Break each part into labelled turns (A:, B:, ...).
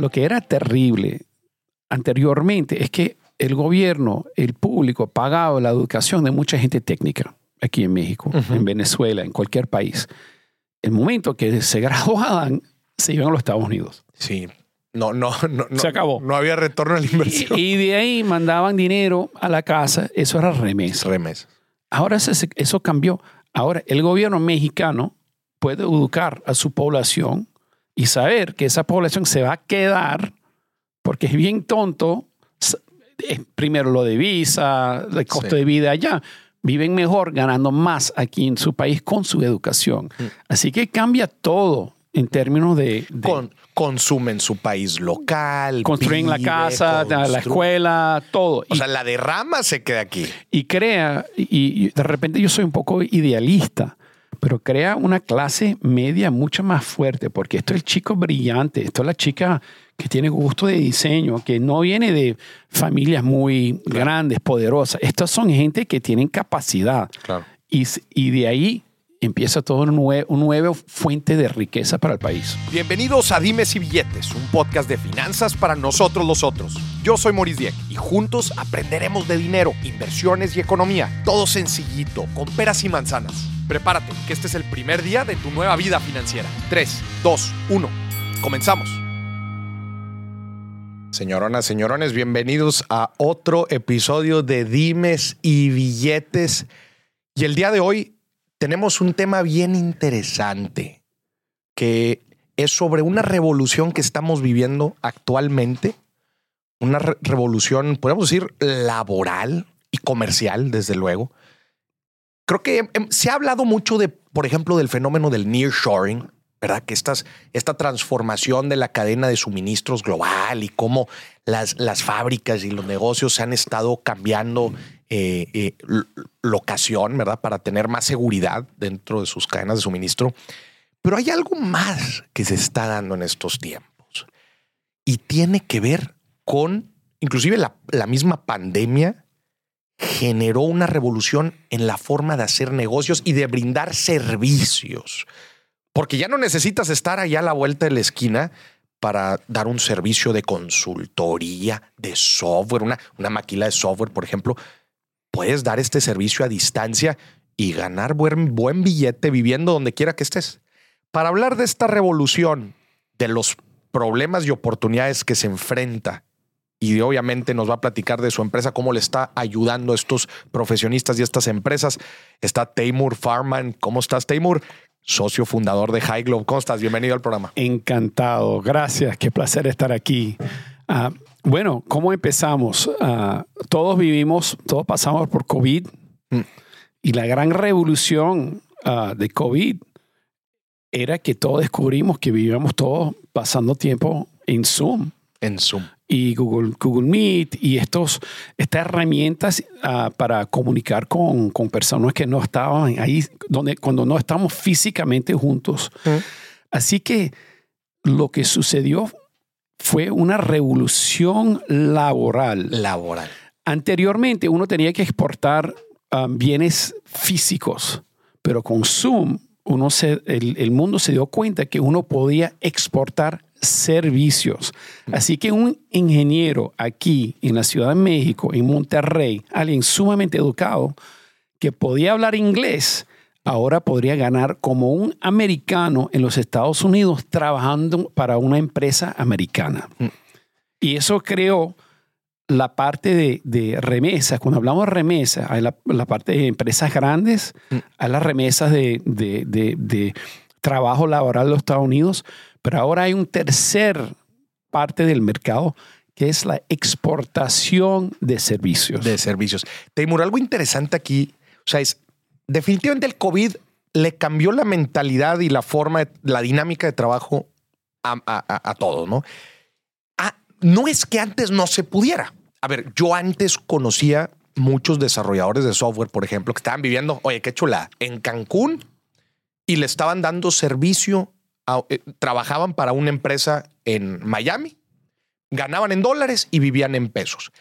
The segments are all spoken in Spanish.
A: Lo que era terrible anteriormente es que el gobierno, el público pagaba la educación de mucha gente técnica aquí en México, en Venezuela, en cualquier país. El momento que se graduaban, se iban a los Estados Unidos.
B: Sí. No, no, no.
A: Se acabó.
B: No había retorno a la inversión.
A: Y, y de ahí mandaban dinero a la casa. Eso era remesa.
B: Remesa.
A: Ahora eso, eso cambió. Ahora el gobierno mexicano puede educar a su población y saber que esa población se va a quedar porque es bien tonto. eh, Primero lo de visa, el costo
B: Sí.
A: de vida allá. Viven mejor ganando más aquí en su país con su educación.
B: Mm.
A: Así que cambia todo en términos de, de
B: Con, consumen su país local.
A: construir la casa, la escuela, todo.
B: O
A: Y-
B: sea, la derrama se queda aquí.
A: y crea, y, y de repente yo soy un poco idealista, pero crea una clase media mucho más fuerte, porque esto es el chico brillante, esto es la chica que tiene gusto de diseño, que no viene de familias muy grandes, poderosas. Estas son gente que tienen capacidad.
B: Claro.
A: Y, y de ahí empieza todo un nue- una nueva fuente de riqueza para el país.
B: Bienvenidos a Dimes y Billetes, un podcast de finanzas para nosotros los otros. Yo soy Maurice Dieck y juntos aprenderemos de dinero, inversiones y economía. Todo sencillito, con peras y manzanas. Prepárate, que este es el primer día de tu nueva vida financiera. 3, 2, 1. Comenzamos. Señoronas, señorones, bienvenidos a otro episodio de Dimes y Billetes. Y el día de hoy tenemos un tema bien interesante que es sobre una revolución que estamos viviendo actualmente, una re- revolución, podemos decir, laboral y comercial, desde luego. Creo que em, se ha hablado mucho de, por ejemplo, del fenómeno del nearshoring, ¿verdad? Que estas, esta transformación de la cadena de suministros global y cómo las, las fábricas y los negocios se han estado cambiando eh, eh, locación, ¿verdad? Para tener más seguridad dentro de sus cadenas de suministro. Pero hay algo más que se está dando en estos tiempos y tiene que ver con, inclusive la, la misma pandemia generó una revolución en la forma de hacer negocios y de brindar servicios. Porque ya no necesitas estar allá a la vuelta de la esquina para dar un servicio de consultoría, de software, una, una maquila de software, por ejemplo. Puedes dar este servicio a distancia y ganar buen, buen billete viviendo donde quiera que estés. Para hablar de esta revolución, de los problemas y oportunidades que se enfrenta y obviamente nos va a platicar de su empresa, cómo le está ayudando a estos profesionistas y estas empresas. Está Taymur Farman. ¿Cómo estás, Taymur? Socio fundador de High Globe. ¿Cómo estás? Bienvenido al programa.
A: Encantado, gracias, qué placer estar aquí. Ah, bueno, ¿cómo empezamos? Ah, todos vivimos, todos pasamos por COVID
B: Mm.
A: y la gran revolución ah, de COVID era que todos descubrimos que vivíamos todos pasando tiempo en Zoom
B: En Zoom.
A: Y Google, Google Meet y estos, estas herramientas ah, para comunicar con, con personas que no estaban ahí, donde, cuando no estamos físicamente juntos. Así que lo que sucedió fue una revolución laboral.
B: Laboral.
A: Anteriormente uno tenía que exportar ah, bienes físicos, pero con Zoom uno se, el, el mundo se dio cuenta que uno podía exportar servicios. Así que un ingeniero aquí en la Ciudad de México, en Monterrey, alguien sumamente educado, que podía hablar inglés, ahora podría ganar como un americano en los Estados Unidos trabajando para una empresa americana. Y eso creó la parte de, de remesas. Cuando hablamos de remesas, hay la, la parte de empresas grandes, hay las remesas de- de trabajo laboral de los Estados Unidos, pero ahora hay un tercer parte del mercado que es la exportación de servicios.
B: de servicios. Taymur, algo interesante aquí, o sea, es definitivamente el COVID le cambió la mentalidad y la forma, la dinámica de trabajo a, a- a- a todos, ¿no? Ah, no es que antes no se pudiera. A ver, yo antes conocía muchos desarrolladores de software, por ejemplo, que estaban viviendo, oye, qué chula, en Cancún y le estaban dando servicio, eh, trabajaban para una empresa en Miami, ganaban en dólares y vivían en pesos.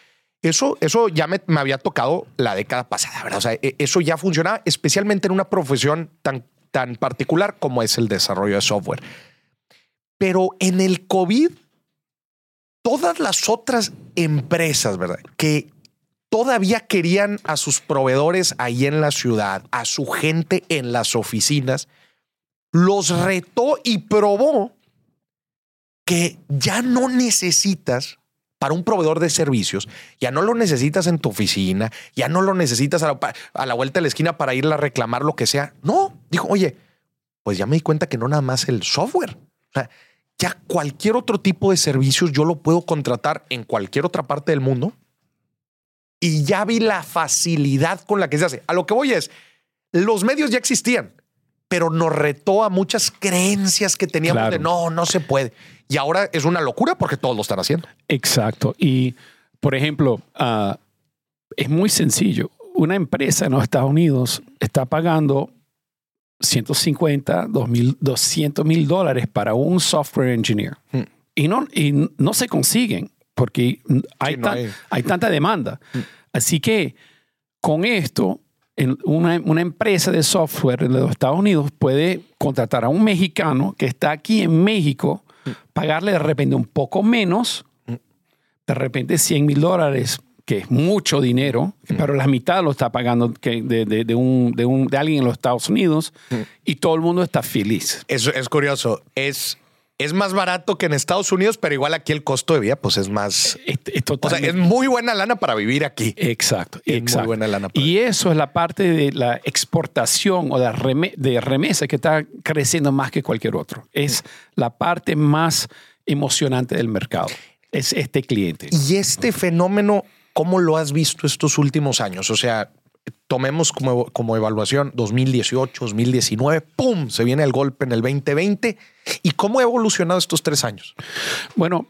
B: Eso, eso ya me, me había tocado la década pasada, ¿verdad? O sea, e- eso ya funcionaba, especialmente en una profesión tan, tan particular como es el desarrollo de software. Pero en el COVID todas las otras empresas, ¿verdad? Que todavía querían a sus proveedores ahí en la ciudad, a su gente en las oficinas, los retó y probó que ya no necesitas para un proveedor de servicios, ya no lo necesitas en tu oficina, ya no lo necesitas a la, vuelta de la esquina para ir a reclamar lo que sea. No, dijo, oye, pues ya me di cuenta que no nada más el software. Ya cualquier otro tipo de servicios yo lo puedo contratar en cualquier otra parte del mundo y ya vi la facilidad con la que se hace. A lo que voy es, los medios ya existían, pero nos retó a muchas creencias que teníamos de no, no se puede. Y ahora es una locura porque todos lo están haciendo.
A: Exacto. Y, por ejemplo, ah, es muy sencillo. Una empresa en los Estados Unidos está pagando 150, 200 mil dólares para un software engineer. Hmm. Y, no, y no se consiguen porque hay, hay... tanta demanda. Hmm. Así que con esto, una, una, empresa de software de los Estados Unidos puede contratar a un mexicano que está aquí en México, pagarle de repente un poco menos, de repente 100 mil dólares que es mucho dinero, pero la mitad lo está pagando que de, de, un, de, un, de alguien en los Estados Unidos y todo el mundo está feliz.
B: Eso es curioso. Es, es más barato que en Estados Unidos, pero igual aquí el costo de vida pues es más... Es, o sea, es muy buena lana para vivir aquí.
A: Exacto. Es muy buena lana. y eso es la parte de la exportación o de, de remesa que está creciendo más que cualquier otro. Es la parte más emocionante del mercado. Es este cliente.
B: Y este fenómeno ¿Cómo lo has visto estos últimos años? O sea, tomemos como, como evaluación 2018, 2019, ¡pum! Se viene el golpe en el 2020. ¿Y cómo ha evolucionado estos tres años?
A: Bueno,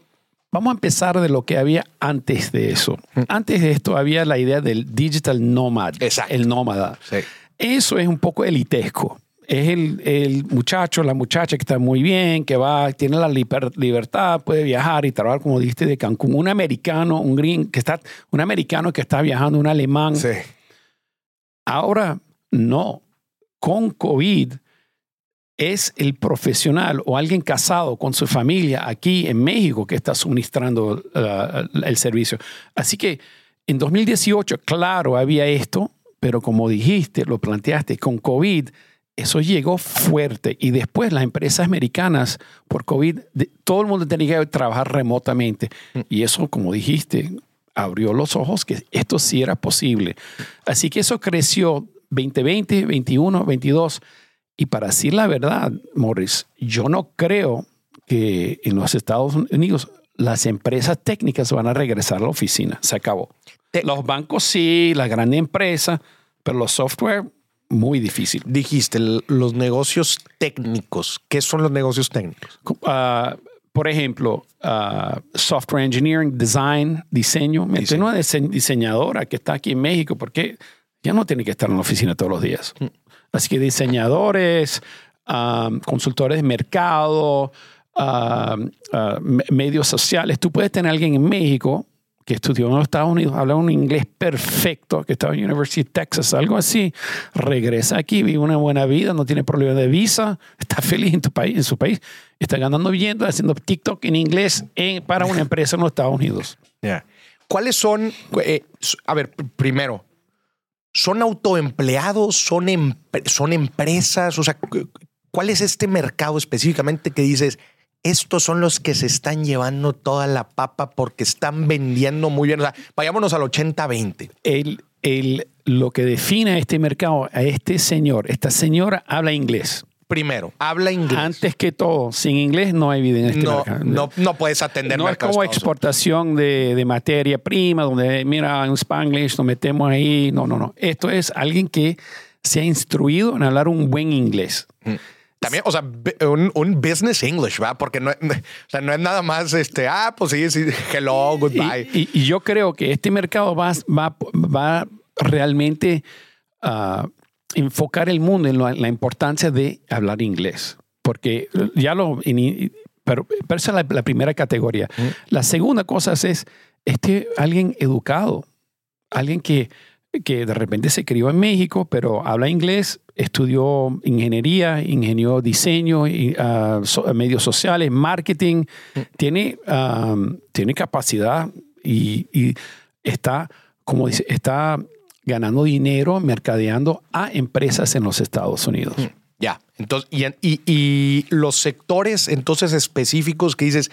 A: vamos a empezar de lo que había antes de eso. Mm. Antes de esto había la idea del digital nomad,
B: Exacto.
A: el nómada. Eso es un poco elitesco es el, muchacho, la muchacha que está muy bien, que va, tiene la libertad, puede viajar y trabajar, como dijiste, de Cancún. Un americano, un green, que está, un americano que está viajando, un alemán.
B: Sí.
A: Ahora, no. Con COVID es el profesional o alguien casado con su familia aquí en México que está suministrando uh, el servicio. Así que en 2018, claro, había esto, pero como dijiste, lo planteaste, con COVID eso llegó fuerte y después las empresas americanas por COVID, todo el mundo tenía que trabajar remotamente mm. y eso, como dijiste, abrió los ojos que esto sí era posible. Así que eso creció 2020, 21, 22 y para decir la verdad, Morris, yo no creo que en los Estados Unidos las empresas técnicas van a regresar a la oficina. Se acabó. Los bancos sí, las grandes empresas, pero los software muy difícil.
B: Dijiste los negocios técnicos. ¿Qué son los negocios técnicos?
A: Ah, por ejemplo, ah, software engineering, design, diseño. Me tengo una diseñadora que está aquí en México porque ya no tiene que estar en la oficina todos los días. Mm. Así que diseñadores, ah, consultores de mercado, medios sociales. Tú puedes tener a alguien en México que estudió en los Estados Unidos, habla un inglés perfecto, que estaba en University of Texas, algo así, regresa aquí, vive una buena vida, no tiene problema de visa, está feliz en, tu país, en su país, está ganando bien, haciendo TikTok en inglés para una empresa en los Estados Unidos.
B: ¿Cuáles son, eh, a ver, primero, son autoempleados, son, son empresas, o sea, ¿cuál es este mercado específicamente que dices, estos son los que se están llevando toda la papa porque están vendiendo muy bien. O sea, vayámonos al 80-20.
A: El, el, lo que define a este mercado, a este señor, esta señora habla inglés.
B: Primero, habla inglés.
A: Antes que todo, sin inglés no hay vida en este
B: no,
A: mercado.
B: No, no puedes atender
A: No es como exportación de, de, materia prima, donde, mira, en Spanglish nos metemos ahí. No, no, no. Esto es alguien que se ha instruido en hablar un buen inglés. Mm.
B: También, o sea, un, business English, ¿va? Porque no, o sea, no es nada más este, ah, pues sí, sí, hello, goodbye.
A: Y, yo creo que este mercado va, va, va realmente a enfocar el mundo en la, importancia de hablar inglés. Porque ya lo. Pero, pero esa es la, primera categoría. La segunda cosa es, este alguien educado, alguien que que de repente se crió en México, pero habla inglés, estudió ingeniería, ingenió diseño, so- medios sociales, marketing, tiene, tiene capacidad y, está, como dice, está ganando dinero mercadeando a empresas en los Estados Unidos.
B: Ya. Entonces, y- y los sectores entonces específicos que dices,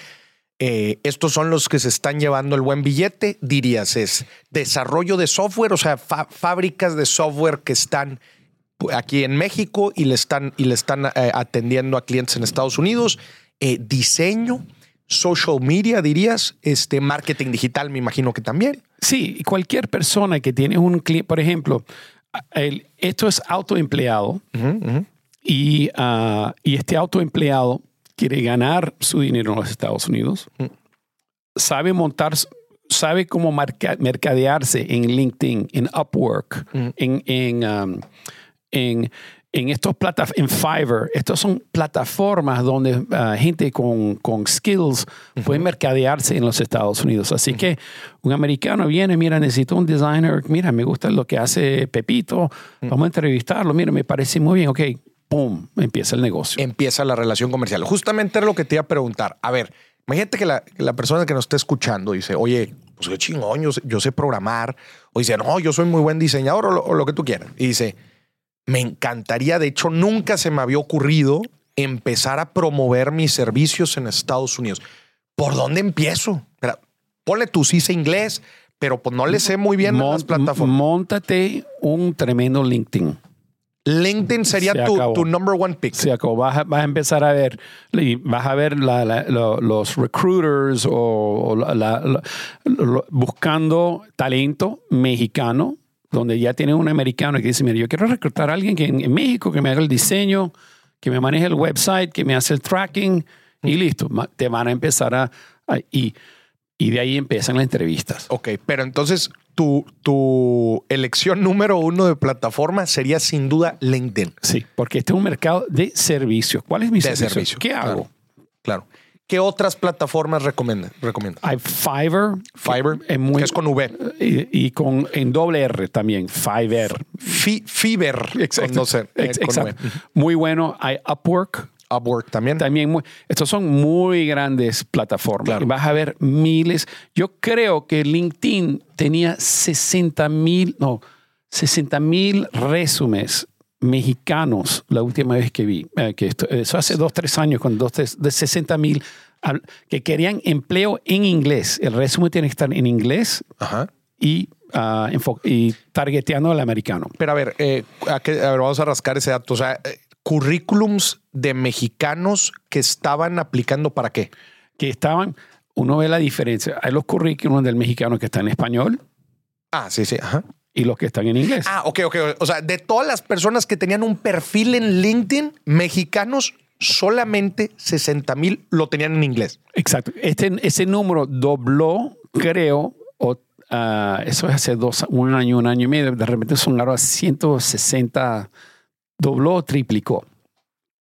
B: eh, estos son los que se están llevando el buen billete, dirías, es desarrollo de software, o sea, fábricas de software que están aquí en México y le están, y le están eh, atendiendo a clientes en Estados Unidos, eh, diseño, social media, dirías, este marketing digital, me imagino que también.
A: Sí, cualquier persona que tiene un cliente, por ejemplo, el- esto es autoempleado y, ah, y este autoempleado quiere ganar su dinero en los Estados Unidos, sabe montar, sabe cómo marca- mercadearse en LinkedIn, en Upwork, en, en, um, en, en estos plata- en Fiverr. Estas son plataformas donde ah, gente con, con skills puede mercadearse en los Estados Unidos. Así que un americano viene, mira, necesito un designer, mira, me gusta lo que hace Pepito, vamos a entrevistarlo, mira, me parece muy bien, ok, pum, empieza el negocio.
B: empieza la relación comercial. Justamente era lo que te iba a preguntar. A ver, imagínate que la, que la persona que nos está escuchando dice, oye, pues qué chingón, yo sé, yo sé programar. O dice, no, yo soy muy buen diseñador o lo, o lo que tú quieras. Y dice, me encantaría, de hecho, nunca se me había ocurrido empezar a promover mis servicios en Estados Unidos. ¿Por dónde empiezo? Espera, ponle tu CISA inglés, pero pues no le sé muy bien a las plataformas.
A: Móntate un tremendo LinkedIn.
B: LinkedIn sería
A: Se
B: tu, number one pick.
A: Se acabó. Vas a, vas a empezar a ver, y vas a ver la- la- lo- los recruiters o, buscando talento mexicano, donde ya tienen un americano que dice, mira, yo quiero reclutar a alguien que en, en México que me haga el diseño, que me maneje el website, que me hace el tracking y listo. Te van a empezar a... a- y, y de ahí empiezan las entrevistas.
B: Ok, pero entonces tu, tu elección número uno de plataforma sería sin duda LinkedIn.
A: Sí, porque este es un mercado de servicios. ¿Cuál es mi
B: De
A: servicio?
B: servicio,
A: ¿Qué
B: claro.
A: hago?
B: Claro. ¿Qué otras plataformas recomiendas? recomiendas?
A: Hay Fiverr.
B: Fiverr,
A: es muy,
B: que es con V.
A: Y, y con en doble R también, Fiverr.
B: Fi- Fiverr. con dos R, eh, con
A: exacto.
B: V.
A: Muy bueno. Hay Upwork.
B: Upwork también.
A: También muy, estos son muy grandes plataformas.
B: Claro.
A: Vas a ver miles. Yo creo que LinkedIn tenía 60 mil, no, 60 mil resúmenes mexicanos la última vez que vi. Eh, que esto- eso hace dos, tres años, con dos, tres, de 60 mil que querían empleo en inglés. El resumen tiene que estar en inglés
B: Ajá.
A: y, enfo- y targeteando al americano.
B: Pero a ver, eh, ¿a a ver, vamos a rascar ese dato. O sea, eh, currículums de mexicanos que estaban aplicando para qué?
A: Que estaban, uno ve la diferencia. Hay los currículums del mexicano que están en español
B: Ah, sí, sí. Ajá.
A: y los que están en inglés.
B: Ah, ok, ok. O sea, de todas las personas que tenían un perfil en LinkedIn, mexicanos, solamente 60 mil lo tenían en inglés.
A: Exacto. Este, ese número dobló, creo, o, ah, eso es hace dos, un año, un año y medio. De repente son ahora 160, dobló o triplicó.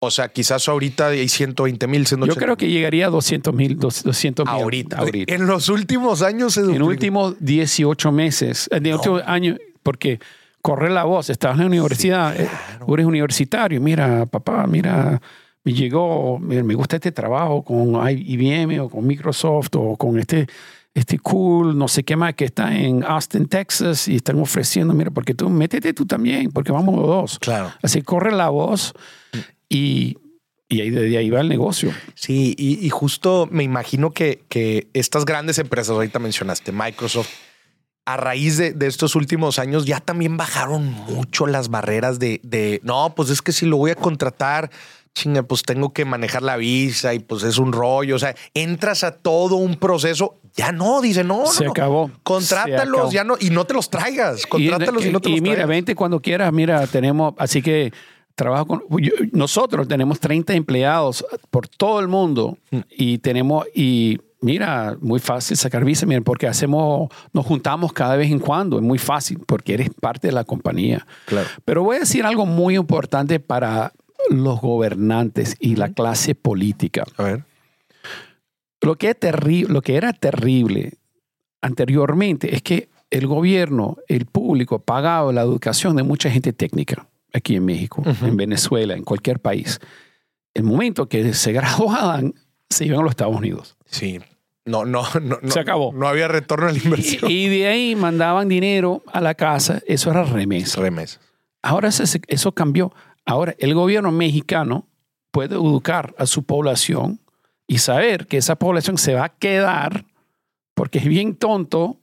B: O sea, quizás ahorita hay 120 mil,
A: Yo creo que llegaría a 200 mil, 200 mil.
B: ahorita.
A: ahorita.
B: En los últimos años se
A: En los últimos 18 meses, en el último año, porque corre la voz, estás en la universidad, eh, eres universitario, mira, papá, mira, me llegó, me gusta este trabajo con IBM o con Microsoft o con este, este cool, no sé qué más, que está en Austin, Texas, y están ofreciendo, mira, porque tú, métete tú también, porque vamos los dos.
B: Claro.
A: Así corre la voz y, y ahí, de ahí va el negocio.
B: Sí, y, y justo me imagino que, que estas grandes empresas, ahorita mencionaste Microsoft, a raíz de, de estos últimos años ya también bajaron mucho las barreras de, de, no, pues es que si lo voy a contratar, chinga, pues tengo que manejar la visa y pues es un rollo. O sea, entras a todo un proceso. Ya no, dice, no,
A: Se
B: no,
A: acabó. Se
B: Contrátalos,
A: acabó.
B: ya no, y no te los traigas. Contrátalos y, no te
A: y
B: los
A: mira,
B: traigas.
A: vente cuando quieras. Mira, tenemos, así que trabajo con yo- nosotros tenemos 30 empleados por todo el mundo
B: Mm.
A: y tenemos y mira, muy fácil sacar visa, miren, porque hacemos nos juntamos cada vez en cuando, es muy fácil porque eres parte de la compañía.
B: Claro.
A: Pero voy a decir algo muy importante para los gobernantes y la clase política.
B: A ver.
A: Lo que, es lo que era terrible anteriormente es que el gobierno, el público pagaba la educación de mucha gente técnica aquí en México, en Venezuela, en cualquier país. El momento que se graduaban, se iban a los Estados Unidos.
B: Sí. No, no, no.
A: Se acabó.
B: No había retorno a la inversión.
A: Y, y de ahí mandaban dinero a la casa. Eso era remesa.
B: Remesa.
A: Ahora eso, eso cambió. Ahora el gobierno mexicano puede educar a su población y saber que esa población se va a quedar porque es bien tonto.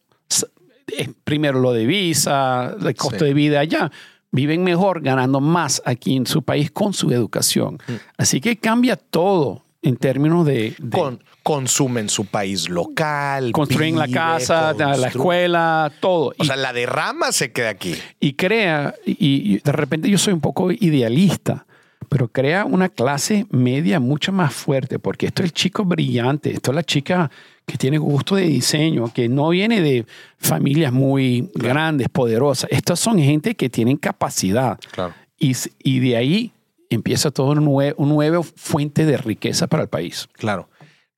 A: eh, Primero lo de visa, el costo
B: Sí.
A: de vida allá. Viven mejor ganando más aquí en su país con su educación.
B: Mm.
A: Así que cambia todo en términos de, de
B: Con, consumen su país local.
A: construir la casa, la
B: constru-
A: escuela, todo.
B: O
A: Y-
B: sea, la derrama se queda aquí.
A: y crea, y, y de repente yo soy un poco idealista, pero crea una clase media mucho más fuerte, porque esto es el chico brillante, esto es la chica que tiene gusto de diseño, que no viene de familias muy grandes, poderosas. Estas son gente que tienen capacidad.
B: Claro.
A: Y de ahí empieza todo un nue- una nueva fuente de riqueza para el país.
B: Claro.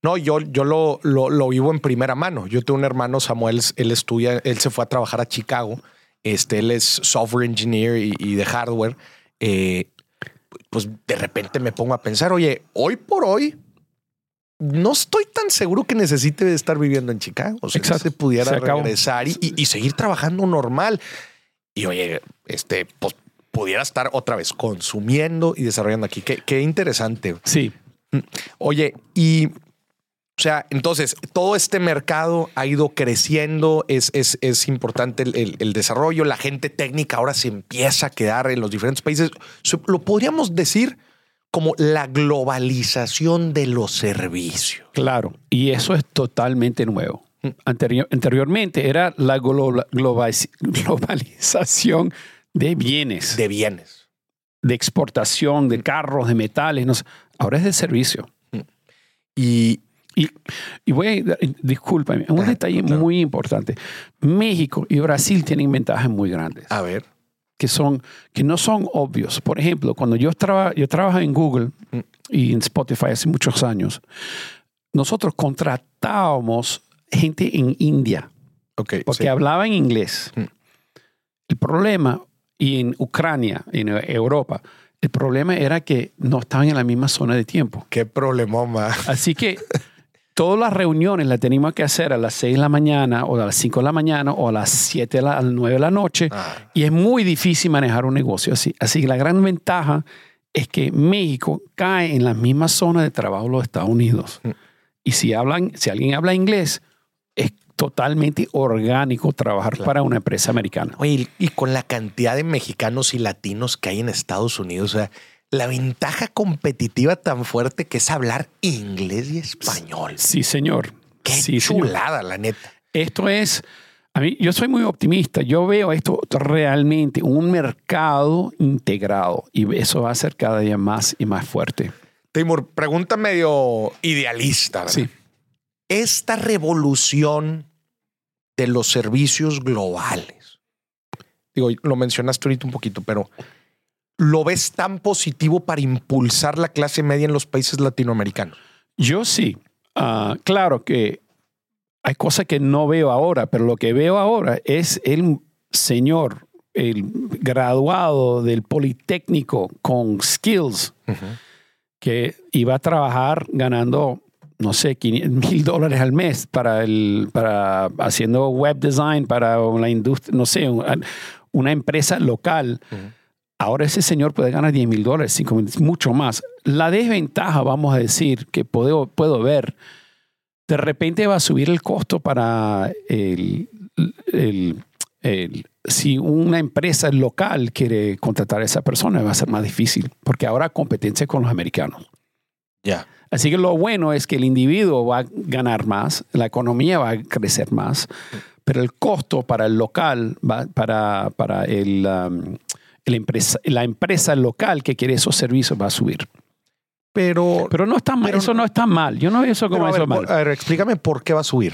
B: No, yo, yo lo, lo, lo vivo en primera mano. Yo tengo un hermano, Samuel, él estudia, él se fue a trabajar a Chicago. Este, él es software engineer y, y de hardware. Eh, pues de repente me pongo a pensar, oye, hoy por hoy no estoy tan seguro que necesite estar viviendo en Chicago. O sea,
A: Exacto.
B: se pudiera
A: Se
B: regresar y- y seguir trabajando normal. Y oye, este, pues pudiera estar otra vez consumiendo y desarrollando aquí. Qué, qué interesante.
A: Sí,
B: Oye, y o sea, entonces todo este mercado ha ido creciendo, es, es, es importante el, el- el desarrollo, la gente técnica ahora se empieza a quedar en los diferentes países. Lo podríamos decir como la globalización de los servicios.
A: Claro, y eso es totalmente nuevo. Anterior- anteriormente era la glo- globaliz- globalización de bienes, de,
B: de bienes.
A: exportación, de carros, de metales. no sé. Ahora es de servicio.
B: Y
A: Y, y voy a, discúlpame, un
B: Ah,
A: detalle
B: claro.
A: muy importante. México y Brasil tienen ventajas muy grandes
B: a ver,
A: que, son, que no son obvios. Por ejemplo, cuando yo, traba, yo trabajaba en Google
B: Mm.
A: y en Spotify hace muchos años, nosotros contratábamos gente en India
B: ok.
A: porque
B: sí.
A: hablaban inglés.
B: Mm.
A: El problema, y en Ucrania, en Europa, el problema era que no estaban en la misma zona de tiempo.
B: Qué problemoma.
A: Así que todas las reuniones las teníamos que hacer a las 6 de la mañana o a las 5 de la mañana o a las 7 de la, a las 9 de la noche.
B: Ah.
A: Y es muy difícil manejar un negocio así. Así que la gran ventaja es que México cae en la misma zona de trabajo de los Estados Unidos.
B: Mm.
A: Y si, hablan, si alguien habla inglés, es totalmente orgánico trabajar para una empresa americana.
B: Oye, y con la cantidad de mexicanos y latinos que hay en Estados Unidos, o sea, la ventaja competitiva tan fuerte que es hablar inglés y español.
A: Sí, señor.
B: Qué
A: sí, señor.
B: chulada, la neta.
A: Esto es, a mí, yo soy muy optimista. Yo veo esto realmente un mercado integrado y eso va a ser cada día más y más fuerte.
B: Timur, pregunta medio idealista. ¿verdad?
A: Sí.
B: Esta revolución de los servicios globales, digo, lo mencionaste ahorita un poquito, pero ¿lo ves tan positivo para impulsar la clase media en los países latinoamericanos?
A: Yo sí. Ah, claro que hay cosas que no veo ahora, pero lo que veo ahora es el señor, el graduado del Politécnico con skills que iba a trabajar ganando, no sé, mil dólares al mes para, el, para haciendo web design para la industria, no sé, una, empresa local. Ahora ese señor puede ganar 10 mil dólares, 5 mil, mucho más. La desventaja, vamos a decir, que puedo, puedo ver, de repente va a subir el costo para el, el, el, si una empresa local quiere contratar a esa persona, va a ser más difícil, porque ahora competencia con los americanos.
B: Ya.
A: Así que lo bueno es que el individuo va a ganar más, la economía va a crecer más, pero el costo para el local, va, para, para el, um, el empresa, la empresa local que quiere esos servicios va a subir.
B: Pero,
A: Pero no está mal,
B: Pero-
A: eso no está mal. Yo no veo eso como eso mal.
B: a ver, explícame por qué va a subir.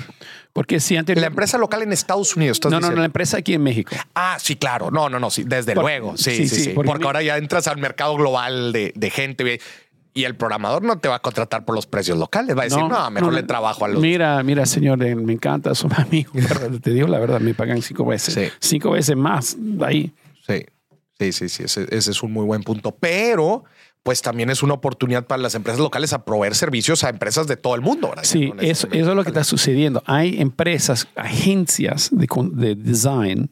A: Porque si antes...
B: La empresa local en Estados Unidos, estás
A: no, no, no, la empresa aquí en México.
B: Ah, sí, claro. No, no, no, sí, desde
A: Por-
B: luego. Sí,
A: sí,
B: sí,
A: sí,
B: sí.
A: porque
B: Porque,
A: mi-
B: ahora ya entras al mercado global de, de gente. Y el programador no te va a contratar por los precios locales. Va a decir, no, mejor le trabajo a los.
A: Mira, mira, señor, eh, me encanta, son amigos. Pero te digo la verdad, me pagan cinco veces. Cinco veces más ahí.
B: Sí, sí, sí, sí. Ese, es un muy buen punto. Pero pues también es una oportunidad para las empresas locales a proveer servicios a empresas de todo el mundo.
A: Sí, eso, eso, es lo que está sucediendo. Hay empresas, agencias de, de design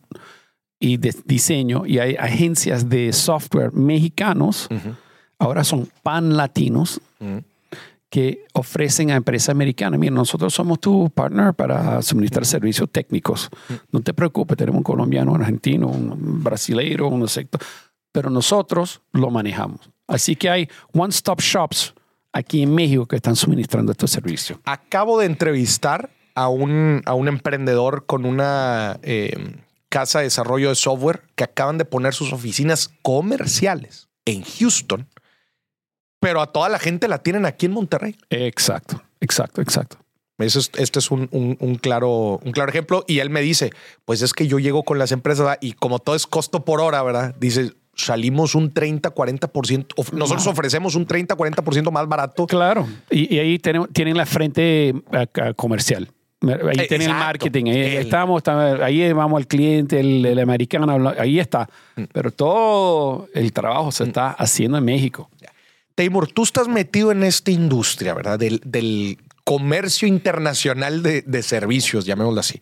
A: y de diseño y hay agencias de software mexicanos ahora son pan latinos mm. que ofrecen a empresas americanas, mira, nosotros somos tu partner para suministrar servicios técnicos. Mm. No te preocupes, tenemos un colombiano, un argentino, un brasileiro, un sector, pero nosotros lo manejamos. Así que hay one-stop shops aquí en México que están suministrando estos servicios.
B: Acabo de entrevistar a un, a un emprendedor con una eh, casa de desarrollo de software que acaban de poner sus oficinas comerciales en Houston pero a toda la gente la tienen aquí en Monterrey.
A: Exacto, exacto, exacto.
B: este es un, claro, un claro ejemplo. Y él me dice, pues es que yo llego con las empresas y como todo es costo por hora, ¿verdad? Dice, salimos un 30, 40%, nosotros ofrecemos un 30, 40% más barato.
A: Claro, y, ahí tienen la frente comercial. Ahí eh, tienen el marketing, ahí, estamos, ahí vamos al cliente, el, americano, ahí está. Mm. Pero todo el trabajo se mm. está haciendo en México.
B: Taymor, tú estás metido en esta industria, ¿verdad? Del, comercio internacional de, servicios, llamémoslo así.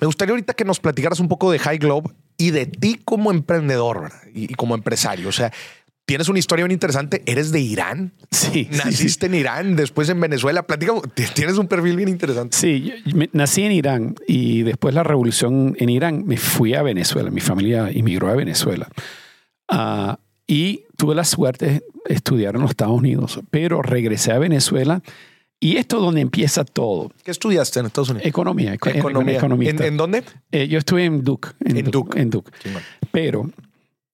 B: Me gustaría ahorita que nos platicaras un poco de High Globe y de ti como emprendedor ¿verdad? y, como empresario. O sea, tienes una historia bien interesante. Eres de Irán.
A: Sí.
B: Naciste en Irán, después en Venezuela. Platícame, tienes un perfil bien interesante.
A: Sí, nací en Irán y después la revolución en Irán me fui a Venezuela. Mi familia inmigró a Venezuela. Uh, y tuve la suerte de estudiar en los Estados Unidos, pero regresé a Venezuela y esto es donde empieza todo.
B: ¿Qué estudiaste en Estados Unidos?
A: Economía. Economía.
B: ¿En, dónde?
A: Eh, yo estuve en Duke. En, Duke. En Duke. Pero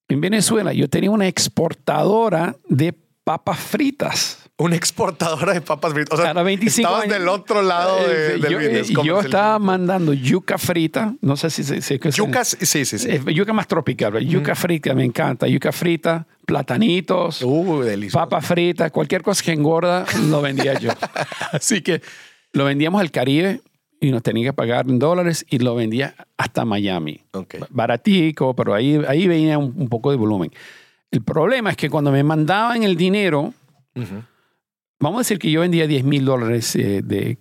A: en Venezuela yo tenía una exportadora de papas fritas
B: una exportadora de papas fritas. O sea,
A: a 25
B: estabas del otro lado de, del
A: yo, business. Yo estaba mandando yuca frita. No sé si... si,
B: yuca, sí, sí, sí.
A: yuca más tropical. Yuca frita, me encanta. Yuca frita, platanitos, uh, papas fritas, cualquier cosa que engorda, lo vendía yo. Así que lo vendíamos al Caribe y nos tenía que pagar en dólares y lo vendía hasta Miami. Baratico, pero ahí, ahí venía un, poco de volumen. El problema es que cuando me mandaban el dinero, Vamos a decir que yo vendía 10 mil dólares eh, de,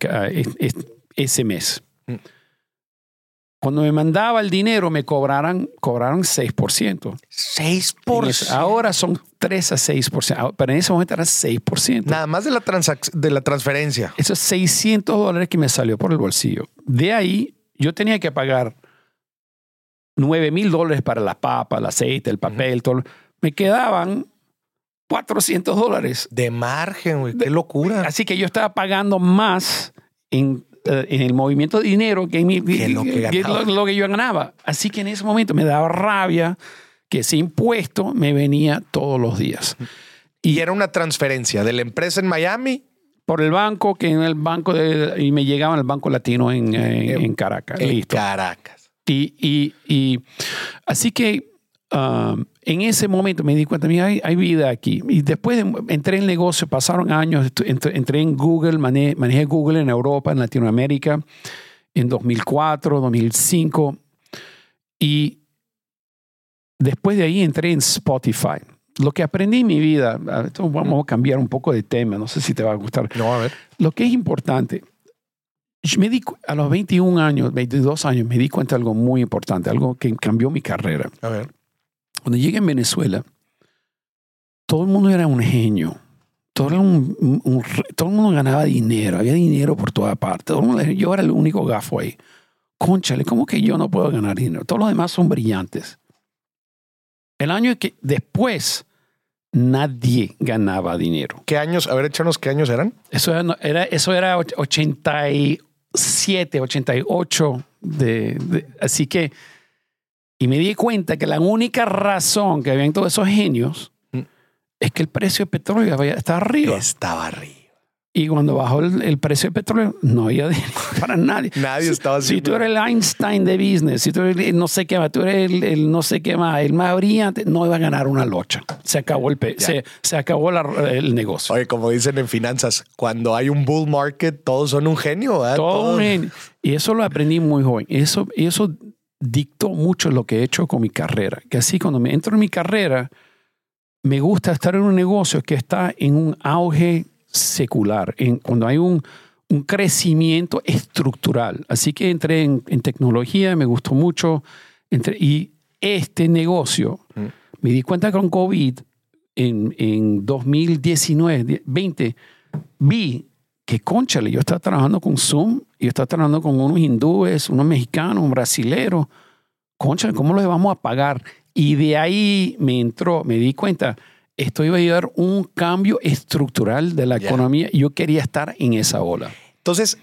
A: ese mes. Mm. Cuando me mandaba el dinero, me cobraran, cobraron 6%.
B: 6%.
A: ahora son 3 a 6%, pero en ese momento era 6%.
B: Nada más de la, de la transferencia.
A: Eso es 600 dólares que me salió por el bolsillo. De ahí, yo tenía que pagar 9 mil dólares para la papa, el aceite, el papel, todo. Me quedaban 400 dólares.
B: De margen, güey. Qué locura.
A: Así que yo estaba pagando más en, eh, en el movimiento de dinero que, en mi,
B: lo,
A: que yo ganaba. Así que en ese momento me daba rabia que ese impuesto me venía todos los días.
B: Y era una transferencia de la empresa en Miami.
A: Por el banco, que en el banco de, y me llegaba al Banco Latino en, en, Caracas.
B: En Caracas.
A: Y, y, y así que Um, en ese momento me di cuenta, mira, hay, vida aquí. Y después entré en negocio, pasaron años, entré, en Google, manejé, Google en Europa, en Latinoamérica, en 2004, 2005. Y después de ahí entré en Spotify. Lo que aprendí en mi vida, vamos a cambiar un poco de tema, no sé si te va a gustar.
B: No, a ver.
A: Lo que es importante, me di, a los 21 años, 22 años, me di cuenta de algo muy importante, algo que cambió mi carrera.
B: A ver
A: cuando llegué en Venezuela, todo el mundo era un genio. Todo, todo el mundo ganaba dinero, había dinero por toda parte. yo era el único gafo ahí. Conchale, ¿cómo que yo no puedo ganar dinero? Todos los demás son brillantes. El año que después nadie ganaba dinero.
B: ¿Qué años? A ver, échanos qué años eran.
A: Eso era, eso era 87, 88. de, así que y me di cuenta que la única razón que habían todos esos genios mm. es que el precio del petróleo estaba arriba.
B: Estaba arriba.
A: Y cuando bajó el, el precio del petróleo, no había dinero para nadie.
B: Nadie
A: Si-
B: estaba
A: Si tú eres el Einstein de business, si tú eres el no sé qué más, tú eres el, el no sé qué más, el más brillante, no iba a ganar una locha. Se acabó el, se, se acabó la- el negocio.
B: Oye, como dicen en finanzas, cuando hay un bull market, todos son un genio. ¿verdad?
A: Todo
B: Todos-
A: un genio. Y eso lo aprendí muy joven. Eso, eso dictó mucho lo que he hecho con mi carrera. Que así cuando me entro en mi carrera, me gusta estar en un negocio que está en un auge secular, en, cuando hay un, un crecimiento estructural. Así que entré en, en tecnología, me gustó mucho. Entré- y este negocio,
B: Mm.
A: me di cuenta con COVID en, en 2019, 20, vi que, conchale, yo estaba trabajando con Zoom, yo estaba trabajando con unos hindúes, unos mexicanos, un brasilero. Conchale, ¿cómo los vamos a pagar? Y de ahí me entró, me di cuenta, esto iba a llevar un cambio estructural de la economía yo quería estar en esa ola.
B: Entonces,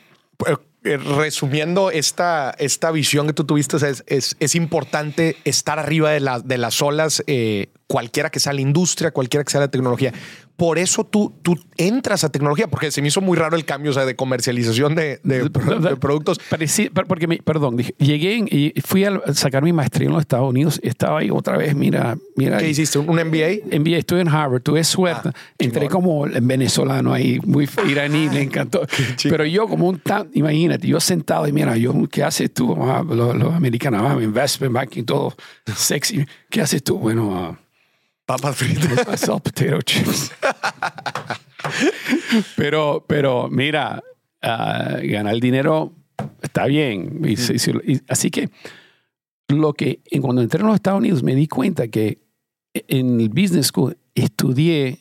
B: eh, resumiendo esta, esta visión que tú tuviste, es- es importante estar arriba de, la- de las olas, eh, cualquiera que sea la industria, cualquiera que sea la tecnología. Por eso tú, tú entras a tecnología, porque se me hizo muy raro el cambio o sea, de comercialización de, de- de productos.
A: Per- porque, me- perdón, dije, llegué en- y fui a sacar mi maestría en los Estados Unidos y estaba ahí otra vez, mira, mira.
B: ¿Qué hiciste? ¿Un MBA?
A: Envié, estuve en Harvard, tuve suerte.
B: Ah,
A: Entré como el venezolano ahí, muy iraní, le encantó. Pero yo como un tan, imagínate, yo sentado y mira, yo, ¿qué haces tú? Ah, los, los americanos, ah, investment banking, todo sexy. ¿Qué haces tú? Bueno, ah,
B: Papas fritas.
A: Sell potato chips. pero, pero mira, ah, ganar dinero está bien. Así que lo que cuando entré en los Estados Unidos me di cuenta que en el business school estudié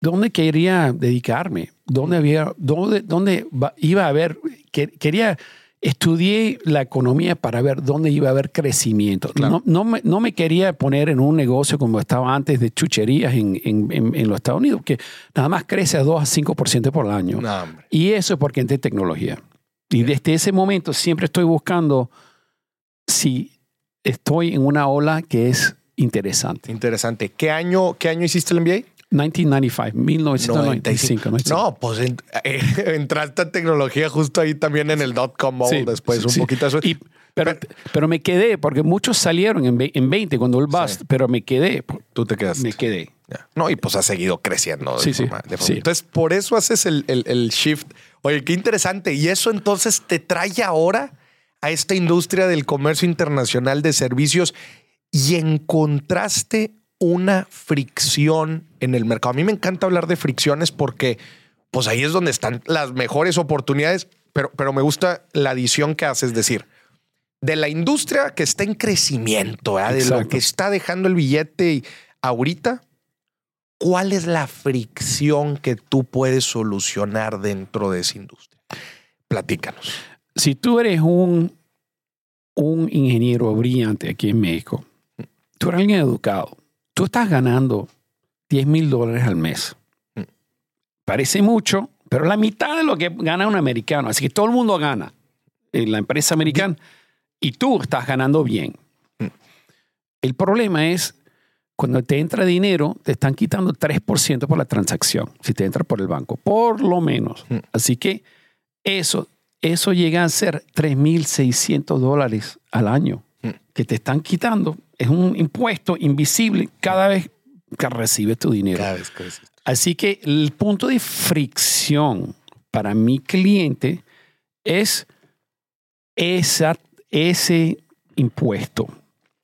A: dónde quería dedicarme, dónde había, dónde, dónde iba a haber, que- quería estudié la economía para ver dónde iba a haber crecimiento.
B: Claro.
A: No, no, me, no me quería poner en un negocio como estaba antes de chucherías en, en- en- en los Estados Unidos, que nada más crece a 2 a 5% por año.
B: No.
A: Y eso es porque entré en tecnología. Y desde ese momento siempre estoy buscando si estoy en una ola que es interesante.
B: Interesante. ¿Qué año, ¿Qué año hiciste el MBA?
A: 1995, 1995. 95.
B: No, pues en- eh, entraste a tecnología justo ahí también en el dot-com bubble
A: Sí,
B: después,
A: sí,
B: un
A: sí.
B: poquito eso.
A: Y- pero, pero me quedé, porque muchos salieron en, en 20 cuando el bust, pero me quedé.
B: Tú te quedaste.
A: Me quedé.
B: Ya. No, y pues ha seguido creciendo. de
A: Sí, sí,
B: forma- de forma-
A: sí.
B: Entonces, por eso haces el, el- el shift. Oye, qué interesante. Y eso entonces te trae ahora a esta industria del comercio internacional de servicios y encontraste una fricción en el mercado. A mí me encanta hablar de fricciones porque pues ahí es donde están las mejores oportunidades, pero, pero me gusta la adición que haces, es decir, de la industria que está en crecimiento, de lo que está dejando el billete y ahorita, ¿cuál es la fricción que tú puedes solucionar dentro de esa industria? Platícanos.
A: Si tú eres un, un ingeniero brillante aquí en México, tú eres alguien educado, tú estás ganando 10 mil dólares al mes.
B: Mm.
A: Parece mucho, pero la mitad de lo que gana un americano. Así que todo el mundo gana en la empresa americana y tú estás ganando bien.
B: Mm.
A: El problema es cuando te entra dinero, te están quitando 3% por la transacción, si te entra por el banco, por lo menos.
B: Mm.
A: Así que eso, eso llega a ser 3.600 dólares al año que te están quitando. Es un impuesto invisible cada vez que recibes tu dinero.
B: vez que decís.
A: Así que el punto de fricción para mi cliente es esa, ese impuesto.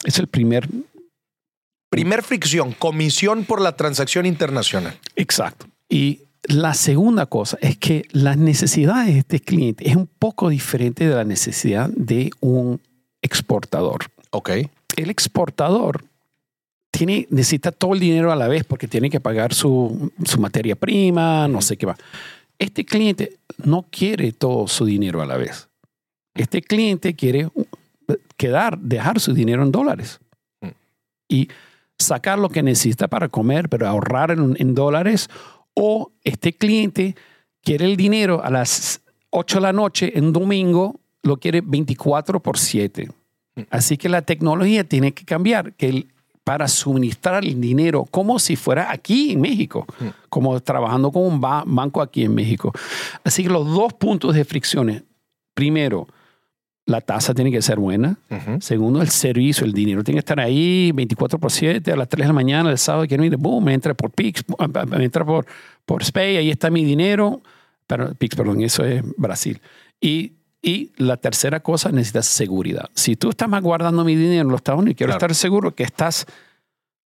A: Es el primer,
B: Primer fricción, comisión por la transacción internacional.
A: exacto. Y la segunda cosa es que las necesidades de este cliente es un poco diferente de la necesidad de un exportador.
B: Ok.
A: El exportador tiene, necesita todo el dinero a la vez porque tiene que pagar su, su materia prima, no sé qué va. Este cliente no quiere todo su dinero a la vez. Este cliente quiere quedar, dejar su dinero en dólares
B: Mm.
A: y sacar lo que necesita para comer, pero ahorrar en, en dólares. O este cliente quiere el dinero a las 8 de la noche en domingo, lo quiere 24 por 7. Así que la tecnología tiene que cambiar, que el- para suministrar el dinero como si fuera aquí en México, como trabajando con un ba- banco aquí en México. Así que los dos puntos de fricciones, primero, la tasa tiene que ser buena. Segundo, el servicio, el dinero tiene que estar ahí 24 por 7, a las 3 de la mañana, el sábado, ir, boom, me entra por Pix, me entra por, por Spay, ahí está mi dinero. Pero, Pix, perdón, eso es Brasil. Y, y la tercera cosa, necesitas seguridad. Si tú estás más guardando mi dinero en los Estados Unidos, quiero
B: Claro.
A: estar seguro que estás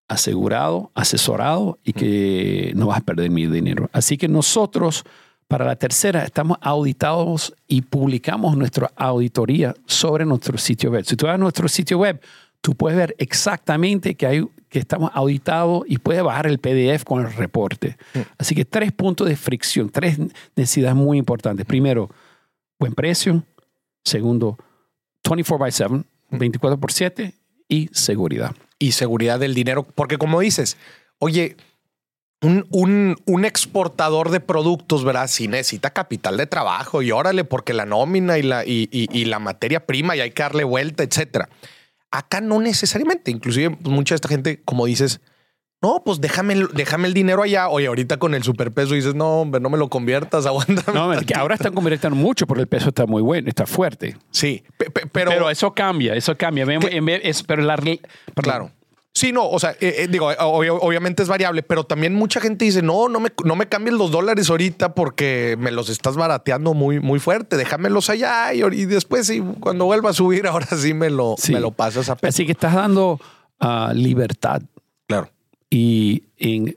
A: asegurado, asesorado y que no vas a perder mi dinero. Así que nosotros, para la tercera, estamos auditados y publicamos nuestra auditoría sobre nuestro sitio web. Si tú vas a nuestro sitio web, tú puedes ver exactamente que, hay, que estamos auditados y puedes bajar el PDF con el reporte. Así que tres puntos de fricción, tres necesidades muy importantes. Primero, buen precio. Segundo, 24 by 7, 24 por 7 y seguridad.
B: y seguridad del dinero. Porque como dices, oye, un, un, un exportador de productos, ¿verdad? Si necesita capital de trabajo y órale, porque la nómina y la, y, y- y la materia prima y hay que darle vuelta, etcétera. Acá no necesariamente. Inclusive pues, mucha de esta gente, como dices, no, pues déjame, el- déjame el dinero allá. Oye, ahorita con el superpeso dices, no, hombre, no me lo conviertas, aguántame.
A: No, que ahora están convirtiendo mucho porque el peso está muy bueno, está fuerte.
B: Sí, pe- pe- pero,
A: Pero, eso cambia, eso cambia. Es- pero la.
B: Claro. Sí, no, o sea, eh, eh, digo, obvio- obviamente es variable, pero también mucha gente dice, no, no me, no me cambies los dólares ahorita porque me los estás barateando muy, muy fuerte, déjamelos allá y, después sí, cuando vuelva a subir, ahora sí me lo,
A: Sí.
B: me lo pasas a peso.
A: Así que estás dando ah, libertad
B: Claro.
A: Y en,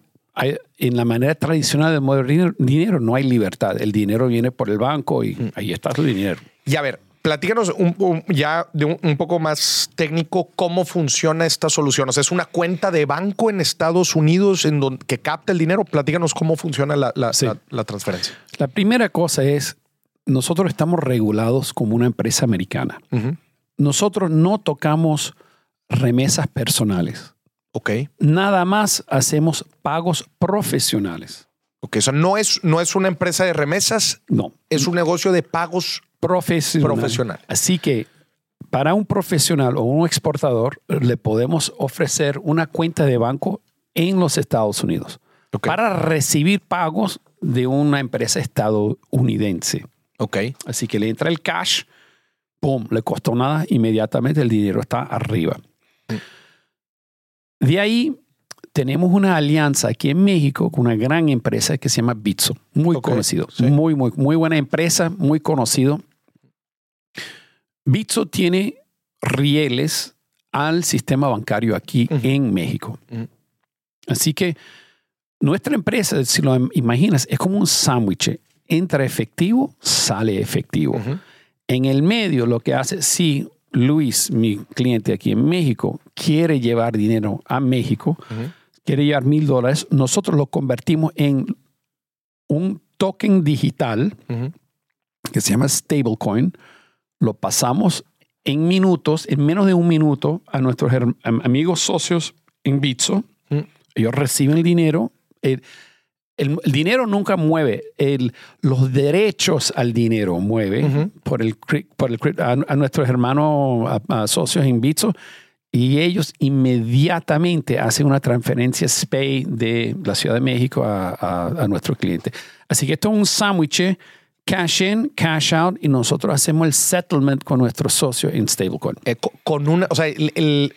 A: en la manera tradicional de mover dinero, dinero no hay libertad. El dinero viene por el banco y ahí está tu dinero.
B: Y a ver, platícanos un, un- ya de un, un poco más técnico cómo funciona esta solución. O sea, es una cuenta de banco en Estados Unidos en donde que capta el dinero. Platícanos cómo funciona la, la-
A: Sí.
B: la- la transferencia.
A: La primera cosa es, nosotros estamos regulados como una empresa americana.
B: Ujú.
A: Nosotros no tocamos remesas personales.
B: Ok.
A: Nada más hacemos pagos profesionales.
B: Ok, o sea, no es, no es una empresa de remesas,
A: No,
B: es un negocio de pagos
A: profesional.
B: Profesional.
A: Así que para un profesional o un exportador le podemos ofrecer una cuenta de banco en los Estados Unidos para recibir pagos de una empresa estadounidense.
B: Ok.
A: Así que le entra el cash, ¡pum! Le costó nada, inmediatamente el dinero está arriba. De ahí tenemos una alianza aquí en México con una gran empresa que se llama Bitso, muy
B: Ok,
A: conocido,
B: sí.
A: muy, muy, muy buena empresa, muy conocido. Bitso tiene rieles al sistema bancario aquí en México. Así que nuestra empresa, si lo imaginas, es como un sándwich. Entra efectivo, sale efectivo. En el medio, lo que hace, si Luis, mi cliente aquí en México, quiere llevar dinero a México, quiere llevar mil dólares, nosotros lo convertimos en un token digital que se llama stablecoin. Lo pasamos en minutos, en menos de un minuto, a nuestros amigos socios en Bitso. Ellos reciben el dinero. El, el- el dinero nunca mueve. El- los derechos al dinero mueve
B: Ujú.
A: por el, por el a, a nuestros hermanos a- a socios en Bitso. Y ellos inmediatamente hacen una transferencia SPAY de la Ciudad de México a, a- nuestro cliente. Así que esto es un sándwich, cash in, cash out, y nosotros hacemos el settlement con nuestros socios en stablecoin.
B: Eh, co- con una, o sea, el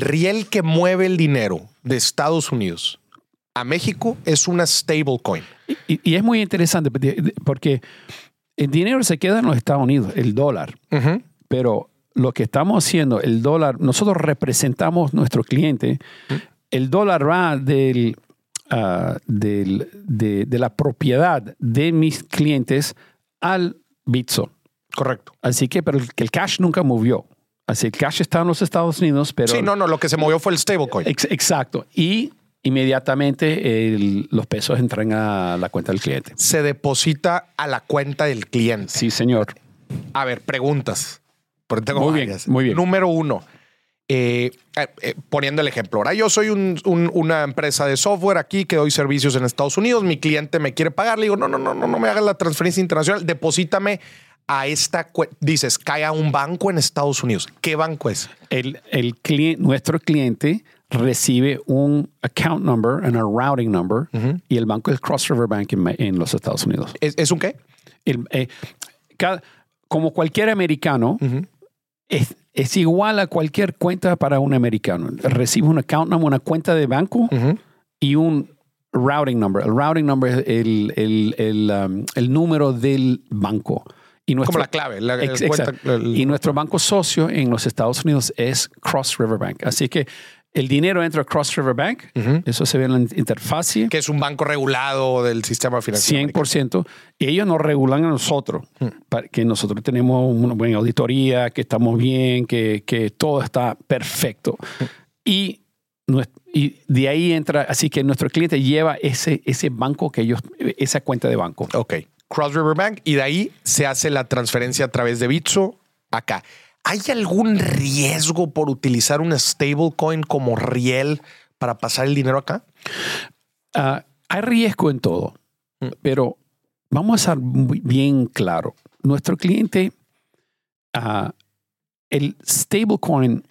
B: riel que mueve el dinero de Estados Unidos a México es una stablecoin.
A: Y, y es muy interesante porque- el dinero se queda en los Estados Unidos, el dólar, pero lo que estamos haciendo, el dólar, nosotros representamos nuestro cliente, el dólar va del, ah, del- de, de la propiedad de mis clientes al Bitso.
B: Correcto.
A: Así que, pero el, que el cash nunca movió. Así el cash está en los Estados Unidos, pero...
B: sí, no, no, lo que se movió fue el stablecoin.
A: Ex- exacto. Y inmediatamente el- los pesos entran a la cuenta del cliente.
B: Se deposita a la cuenta del cliente.
A: Sí, señor.
B: A ver, preguntas. Porque tengo
A: Muy bien, muy bien.
B: Número uno, eh, eh, eh, poniendo el ejemplo. Ahora, yo soy un- un- una empresa de software aquí que doy servicios en Estados Unidos. Mi cliente me quiere pagar. Le digo, no, no, no, no, no me hagas la transferencia internacional. Deposítame a esta, dices, cae a un banco en Estados Unidos. ¿Qué banco es?
A: El, el cliente, nuestro cliente recibe un account number and a routing number y el banco es Cross River Bank en, en los Estados Unidos.
B: ¿Es, es un qué?
A: El- eh, cada- como cualquier americano, es, es igual a cualquier cuenta para un americano. Recibe un account number, una cuenta de banco y un routing number. El routing number es el, el, el, um, el número del banco. Y nuestro,
B: Como la clave. La,
A: Ex-
B: cuenta- el-
A: y nuestro banco socio en los Estados Unidos es Cross River Bank. Así que el dinero entra a Cross River Bank. Eso se ve en la interfase.
B: que es un banco regulado del sistema financiero.
A: 100%. Y ellos nos regulan a nosotros, para que nosotros tenemos una buena auditoría, que estamos bien, que, que todo está perfecto. Y de ahí entra, así que nuestro cliente lleva ese, ese banco que ellos, esa cuenta de banco.
B: Ok. Cross River Bank y de ahí se hace la transferencia a través de Bitso acá. ¿Hay algún riesgo por utilizar una stablecoin como riel para pasar el dinero acá?
A: Ah, hay riesgo en todo, pero vamos a ser muy bien claro. Nuestro cliente, ah, el stablecoin,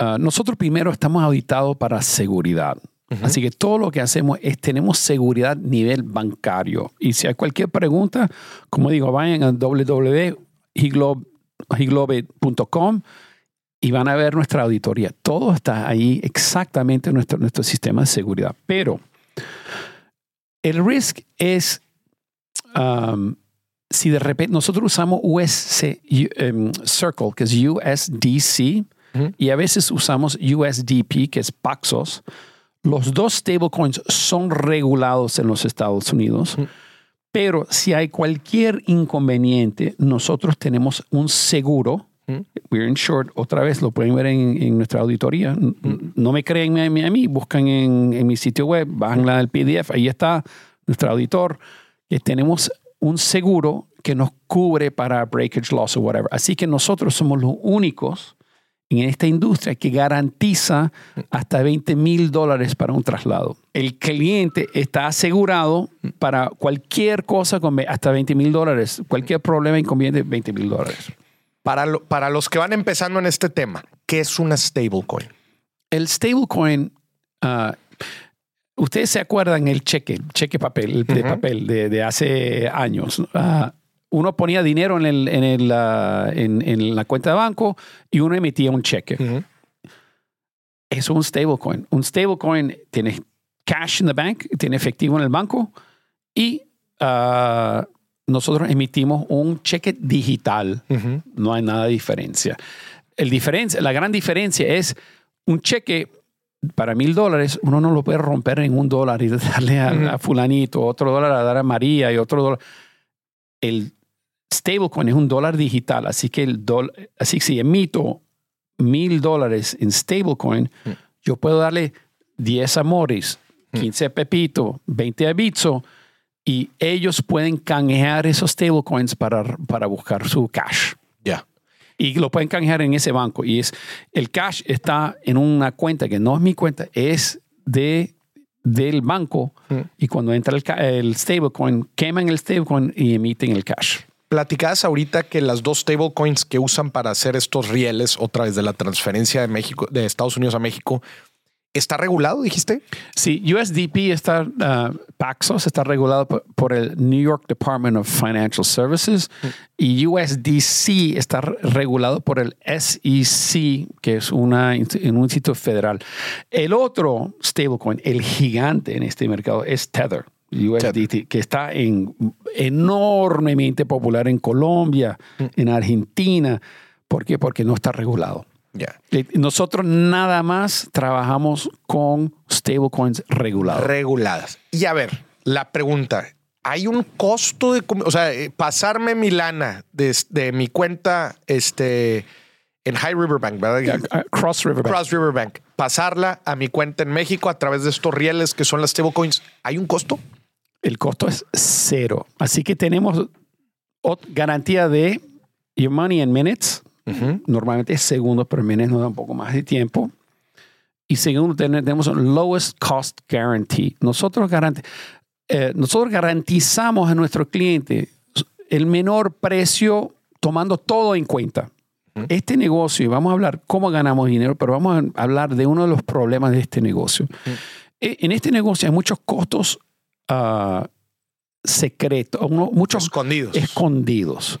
A: ah, nosotros primero estamos auditados para seguridad. Así que todo lo que hacemos es tenemos seguridad nivel bancario. Y si hay cualquier pregunta, como digo, vayan a y van a ver nuestra auditoría. Todo está ahí exactamente en nuestro, nuestro sistema de seguridad. Pero el risk es um, si de repente nosotros usamos USC, um, Circle, que es USDC, y a veces usamos USDP, que es Paxos. Los dos stablecoins son regulados en los Estados Unidos. Pero si hay cualquier inconveniente, nosotros tenemos un seguro. We're insured. Otra vez lo pueden ver en, en nuestra auditoría. No me creen a mí, a mí, buscan en, en mi sitio web, bajan la del PDF, ahí está nuestro auditor, que tenemos un seguro que nos cubre para breakage loss o whatever. Así que nosotros somos los únicos en esta industria que garantiza hasta 20 mil dólares para un traslado. El cliente está asegurado para cualquier cosa con hasta 20 mil dólares. Cualquier problema inconveniente, 20 mil dólares.
B: Para, lo- para los que van empezando en este tema, ¿qué es una stablecoin?
A: El stablecoin, ah, ustedes se acuerdan el cheque, cheque papel, el de papel de, de hace años. Ah, uno ponía dinero en, el, en, el, en, en la cuenta de banco y uno emitía un cheque. es un stablecoin. Un stablecoin tiene cash in the bank, tiene efectivo en el banco y ah, nosotros emitimos un cheque digital. No hay nada de diferencia. El diferencia. La gran diferencia es un cheque para mil dólares, uno no lo puede romper en un dólar y darle a, a fulanito, otro dólar a dar a María y otro dólar. El stablecoin es un dólar digital, así que el dólar, así que si emito mil dólares en stablecoin, yo puedo darle 10 a Morris, 15 a Pepito, 20 a Bitso y ellos pueden canjear esos stablecoins para, para buscar su cash.
B: Ya.
A: Y lo pueden canjear en ese banco. Y es el cash está en una cuenta que no es mi cuenta, es de del banco. Y cuando entra el, el stablecoin, queman el stablecoin y emiten el cash.
B: Platicabas ahorita que las dos stablecoins que usan para hacer estos rieles otra vez de la transferencia de México, de Estados Unidos a México, ¿está regulado, dijiste?
A: Sí, USDP está, uh, Paxos está regulado por, el New York Department of Financial Services y USDC está re- regulado por el SEC, que es una, inst- un instituto federal. El otro stablecoin, el gigante en este mercado, es Tether. USDT, que está en, enormemente popular en Colombia, en Argentina. ¿Por qué? Porque no está regulado.
B: Ya.
A: Eh, Nosotros nada más trabajamos con stablecoins regulados.
B: Reguladas. Y a ver, la pregunta, ¿hay un costo de, o sea, eh, pasarme mi lana de, de mi cuenta este, en High River Bank, ¿verdad?
A: Cross River Bank.
B: Cross River Bank, pasarla a mi cuenta en México a través de estos rieles que son las stablecoins, ¿hay un costo?
A: El costo es cero. Así que tenemos garantía de your money in minutes. Normalmente es segundos, pero en minutes nos da un poco más de tiempo. Y segundo, ten- tenemos un lowest cost guarantee. Nosotros, garanti- eh, nosotros garantizamos a nuestro cliente el menor precio tomando todo en cuenta. Este negocio, y vamos a hablar cómo ganamos dinero, pero vamos a hablar de uno de los problemas de este negocio. E, En este negocio hay muchos costos ah, secretos, uno- muchos
B: Escondidos.
A: escondidos.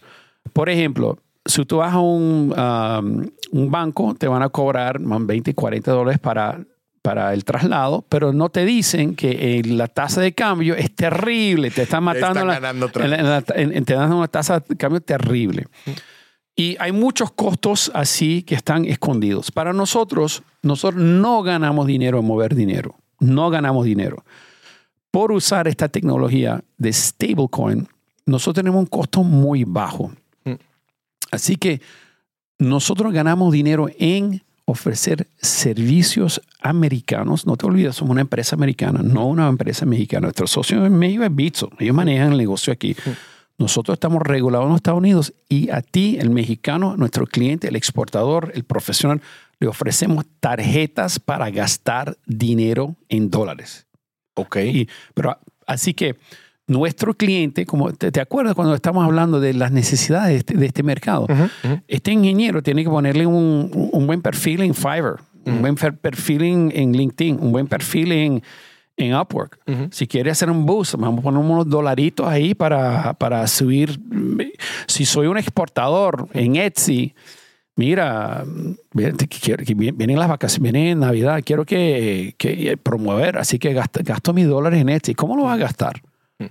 A: Por ejemplo, si tú vas a un, um, un banco, te van a cobrar man, 20 y 40 dólares para, para el traslado, pero no te dicen que eh, la tasa de cambio es terrible, te están matando.
B: están
A: la-
B: ganando otra
A: en la- en la- en- en- te dan una tasa de cambio terrible. Y hay muchos costos así que están escondidos. Para nosotros, nosotros no ganamos dinero en mover dinero. No ganamos dinero. Por usar esta tecnología de stablecoin, nosotros tenemos un costo muy bajo.
B: Mm.
A: Así que nosotros ganamos dinero en ofrecer servicios americanos. No te olvides, somos una empresa americana, no una empresa mexicana. Nuestro socio en México es Bitso. Ellos manejan el negocio aquí. Nosotros estamos regulados en los Estados Unidos y a ti, el mexicano, nuestro cliente, el exportador, el profesional, le ofrecemos tarjetas para gastar dinero en dólares.
B: Ok.
A: Y- pero así que nuestro cliente, como te, te acuerdas cuando estamos hablando de las necesidades de este, de este mercado, este ingeniero tiene que ponerle un, un buen perfil en Fiverr, un buen perfil en, en LinkedIn, un buen perfil en, en Upwork. Si quiere hacer un boost, vamos a poner unos dolaritos ahí para, para subir. Si soy un exportador en Etsy, mira, vienen las vacaciones, viene Navidad, quiero que, que promover, así que gasto, gasto mis dólares en Etsy. ¿Cómo lo vas a gastar?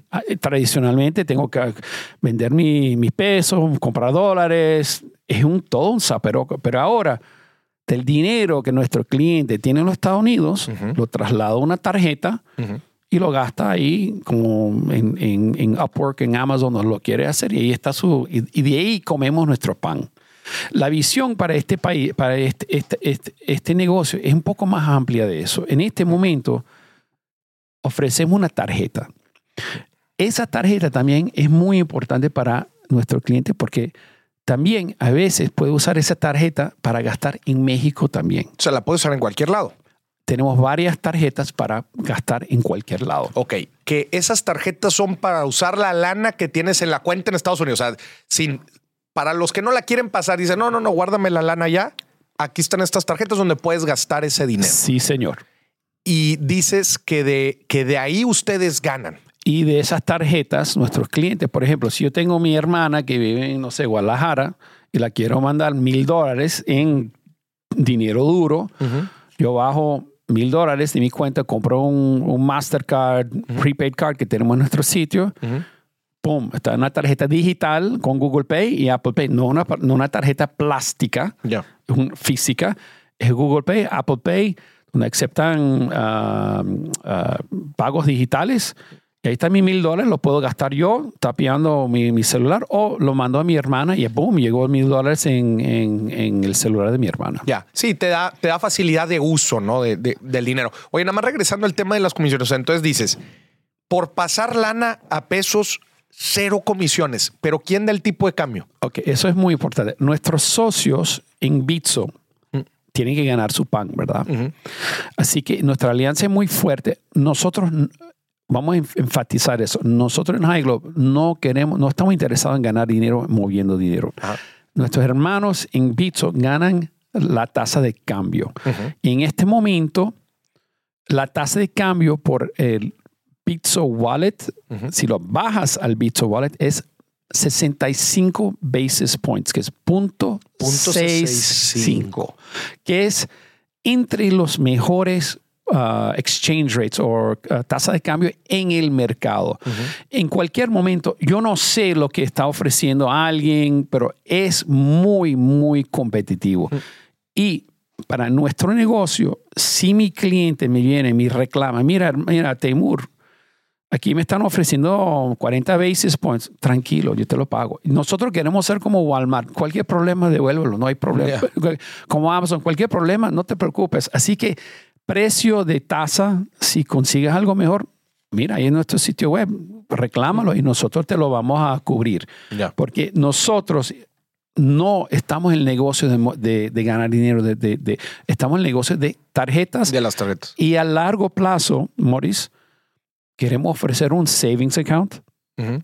A: Ah, eh, Tradicionalmente tengo que vender mi- mis pesos, comprar dólares, es un todo un zaperoco. Pero ahora, del dinero que nuestro cliente tiene en los Estados Unidos, lo traslada a una tarjeta y lo gasta ahí como en, en- en Upwork, en Amazon, donde lo quiere hacer y ahí está su y, y de ahí comemos nuestro pan. La visión para este país, para este, este, este, este negocio es un poco más amplia de eso. En este momento ofrecemos una tarjeta. Esa tarjeta también es muy importante para nuestro cliente porque también a veces puede usar esa tarjeta para gastar en México también.
B: O sea, la puedes usar en cualquier lado.
A: Tenemos varias tarjetas para gastar en cualquier lado.
B: Ok, que esas tarjetas son para usar la lana que tienes en la cuenta en Estados Unidos. O sea, sin, para los que no la quieren pasar, dicen, no, no, no, guárdame la lana ya. Aquí están estas tarjetas donde puedes gastar ese dinero.
A: Sí, señor.
B: Y dices que de, que de ahí ustedes ganan.
A: Y de esas tarjetas, nuestros clientes, por ejemplo, si yo tengo mi hermana que vive en, no sé, Guadalajara y la quiero mandar mil dólares en dinero duro, yo bajo mil dólares de mi cuenta, compro un, un Mastercard, prepaid card que tenemos en nuestro sitio, pum, está una tarjeta digital con Google Pay y Apple Pay, no una, no una tarjeta plástica, es un- física, es Google Pay, Apple Pay, donde aceptan ah, ah, pagos digitales. Y ahí está mi mil dólares, lo puedo gastar yo tapeando mi, mi celular o lo mando a mi hermana y boom, llegó mil dólares en, en- en el celular de mi hermana.
B: Ya, sí, te da, te da facilidad de uso, ¿no? De, de- del dinero. Oye, nada más regresando al tema de las comisiones. Entonces dices, por pasar lana a pesos, cero comisiones. Pero ¿quién da el tipo de cambio?
A: Ok, eso es muy importante. Nuestros socios en Bitso tienen que ganar su pan, ¿verdad? Así que nuestra alianza es muy fuerte. Nosotros vamos a enf- enfatizar eso. Nosotros en High Globe no queremos, no estamos interesados en ganar dinero moviendo dinero.
B: Ajá.
A: Nuestros hermanos en Bitso ganan la tasa de cambio. Y en este momento, la tasa de cambio por el Bitso Wallet, si lo bajas al Bitso Wallet, es 65 basis points, que es punto,
B: Punto
A: 65, que es entre los mejores uh, exchange rates o uh, tasa de cambio en el mercado. En cualquier momento, yo no sé lo que está ofreciendo alguien, pero es muy, muy competitivo. Y para nuestro negocio, si mi cliente me viene y me reclama, mira, mira, Temur, aquí me están ofreciendo 40 basis points, tranquilo, yo te lo pago. Nosotros queremos ser como Walmart, cualquier problema devuélvelo, no hay problema. Como Amazon, cualquier problema, no te preocupes. Así que precio de tasa, si consigues algo mejor, mira, ahí en nuestro sitio web, reclámalo y nosotros te lo vamos a cubrir.
B: Ya.
A: Porque nosotros no estamos en el negocio de, mo- de- de ganar dinero, de- estamos en el negocio de tarjetas
B: De las tarjetas.
A: y a largo plazo, Maurice, queremos ofrecer un savings account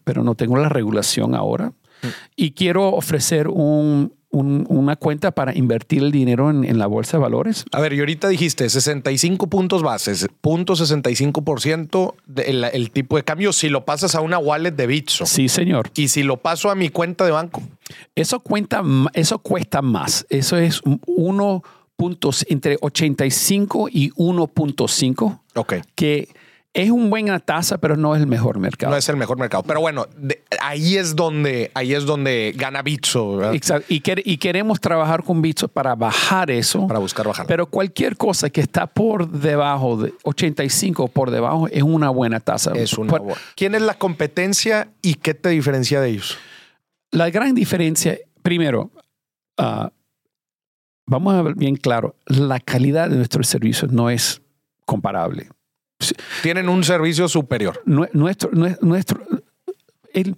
A: pero no tengo la regulación ahora. Y quiero ofrecer un- un- una cuenta para invertir el dinero en, en la bolsa de valores.
B: A ver, y ahorita dijiste 65 puntos bases, punto 65% del el tipo de cambio si lo pasas a una wallet de Bitso.
A: Sí, señor.
B: Y si lo paso a mi cuenta de banco.
A: Eso, cuenta, eso cuesta más. Eso es 1 puntos entre 85 y 1.5,
B: Ok.
A: que es una buena tasa, pero no es el mejor mercado.
B: No es el mejor mercado. Pero bueno, de- ahí es donde, ahí es donde gana Bitso, ¿verdad?
A: Exacto. Y, quer- y queremos trabajar con Bitso para bajar eso.
B: Para buscar bajar.
A: Pero cualquier cosa que está por debajo de 85 o por debajo es una buena tasa.
B: es una
A: Por-
B: buena. ¿Quién es la competencia y qué te diferencia de ellos?
A: La gran diferencia, primero, ah, vamos a ver bien claro, la calidad de nuestros servicios no es comparable.
B: Tienen un servicio superior.
A: Nue- Nuestro, nue- nuestro, el-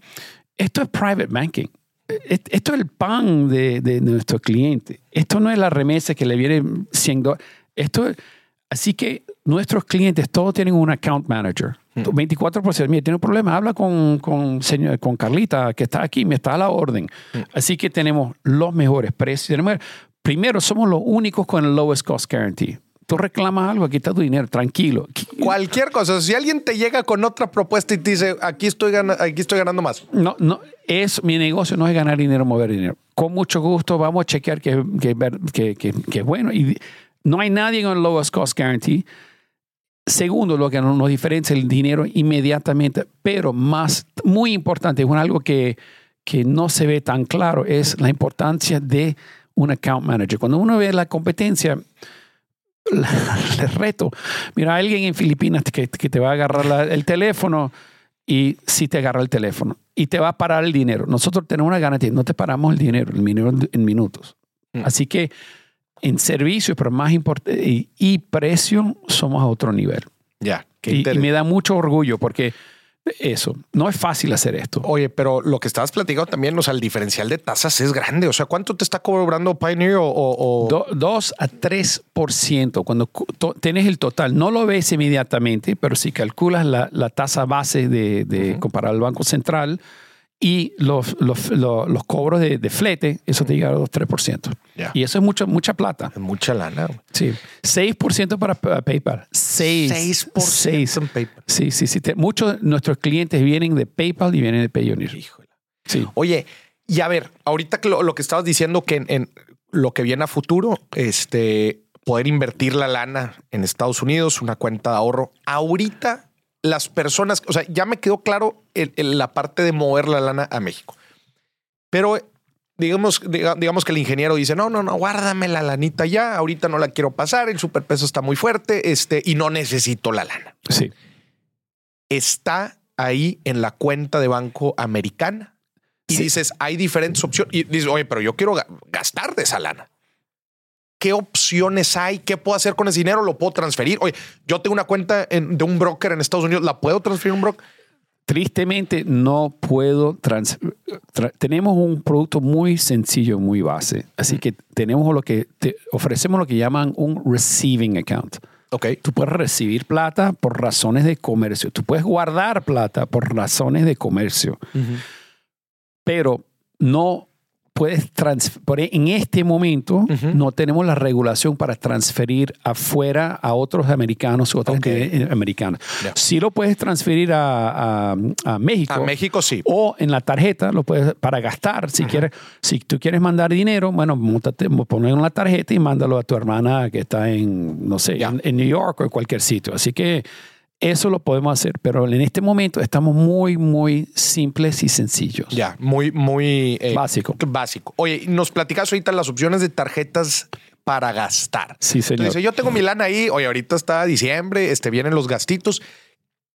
A: esto es private banking. Et- Esto es el pan de, de nuestro cliente. Esto no es la remesa que le viene 100 dólares. Esto es- así que nuestros clientes todos tienen un account manager. 24%. Mira, tiene un problema. Habla con, con, señor, con Carlita, que está aquí, me está a la orden. Así que tenemos los mejores precios. Primero, somos los únicos con el lowest cost guarantee. Tú reclamas algo, aquí está tu dinero, tranquilo.
B: Cualquier cosa. Si alguien te llega con otra propuesta y te dice, aquí estoy, gana- aquí estoy ganando más.
A: No, no, es mi negocio no es ganar dinero, mover dinero. Con mucho gusto vamos a chequear que, que, que, que- que es bueno. Y no hay nadie con el lowest cost guarantee. Segundo, lo que nos nos diferencia el dinero inmediatamente, pero más, muy importante, es algo que, que no se ve tan claro, es la importancia de un account manager. Cuando uno ve la competencia, el reto, mira, alguien en Filipinas que, que te va a agarrar la- el teléfono y si te agarra el teléfono y te va a parar el dinero. Nosotros tenemos una garantía, no te paramos el dinero, el dinero en- minutos.
B: Mm.
A: Así que en servicio, pero más importante, y, y precio, somos a otro nivel.
B: Ya, qué
A: Y, y me da mucho orgullo porque eso, no es fácil hacer esto.
B: Oye, pero lo que estabas platicando también, o sea, el diferencial de tasas es grande. O sea, ¿cuánto te está cobrando Pioneer o, o- o-
A: Do- 2 a 3% cuando cu- to- tienes el total. No lo ves inmediatamente, pero si calculas la, la tasa base de, de comparar al Banco Central y los, los, los- los cobros de, de flete, eso te llega a 2 3%.
B: Ya.
A: Y eso es mucha, mucha plata.
B: Es mucha lana. güey.
A: Sí. 6% para pa- PayPal. 6.
B: 6% en PayPal.
A: Sí, sí, sí. Te- muchos de nuestros clientes vienen de PayPal y vienen de Payoneer.
B: Híjole.
A: Sí.
B: Oye, y a ver, ahorita que lo, lo que estabas diciendo que en, en lo que viene a futuro, este, poder invertir la lana en Estados Unidos, una cuenta de ahorro. Ahorita las personas, o sea, ya me quedó claro el- el- la parte de mover la lana a México. Pero digamos, diga- digamos que el ingeniero dice, no, no, no, guárdame la lanita ya, ahorita no la quiero pasar, el superpeso está muy fuerte, este, y no necesito la lana.
A: Sí.
B: Está ahí en la cuenta de banco americana. Y
A: Sí.
B: dices, hay diferentes opciones. Y dices, oye, pero yo quiero ga- gastar de esa lana. ¿Qué opciones hay? ¿Qué puedo hacer con ese dinero? ¿Lo puedo transferir? Oye, yo tengo una cuenta en- de un broker en Estados Unidos. ¿La puedo transferir a un broker?
A: Tristemente no puedo trans- tra- tenemos un producto muy sencillo, muy base. Así que tenemos lo que te- ofrecemos lo que llaman un receiving account.
B: Ok.
A: Tú puedes recibir plata por razones de comercio. Tú puedes guardar plata por razones de comercio, pero no puedes transferir. En este momento no tenemos la regulación para transferir afuera a otros americanos u otras
B: Ok.
A: entidades americanas.
B: Ya.
A: Sí lo puedes transferir a, a- a México.
B: A México sí.
A: O en la tarjeta, lo puedes para gastar. Si quieres, si tú quieres mandar dinero, bueno, montate, ponlo en la tarjeta y mándalo a tu hermana que está en, no sé, en New York o en cualquier sitio. Así que eso lo podemos hacer. Pero en este momento estamos muy, muy simples y sencillos.
B: Ya, muy, muy eh,
A: Básico.
B: Básico. Oye, nos platicas ahorita las opciones de tarjetas para gastar.
A: Sí, señor.
B: Entonces, yo tengo mi lana ahí. Oye, ahorita está diciembre, este, vienen los gastitos.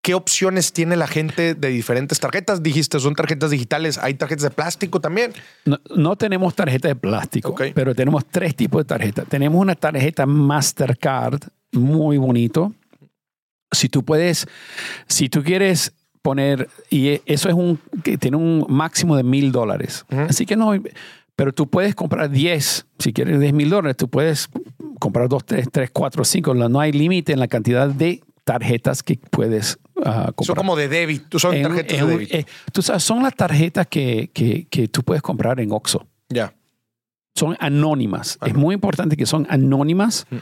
B: ¿Qué opciones tiene la gente de diferentes tarjetas? Dijiste, son tarjetas digitales. ¿Hay tarjetas de plástico también?
A: No, no tenemos tarjeta de plástico,
B: Ok.
A: pero tenemos tres tipos de tarjeta. Tenemos una tarjeta Mastercard muy bonito. Si tú puedes, si tú quieres poner, y e- eso es un, que tiene un máximo de mil dólares. Así que no, pero tú puedes comprar 10, si quieres 10 mil dólares, tú puedes comprar 2, 3, 3, 4, 5. No hay límite en la cantidad de tarjetas que puedes ah, comprar.
B: Son como de débito, son
A: En-
B: tarjetas
A: en-
B: de débito.
A: eh, tú sabes, son las tarjetas que, que, que tú puedes comprar en Oxxo.
B: ya.
A: Son anónimas. Es muy importante que son anónimas.
B: Mm.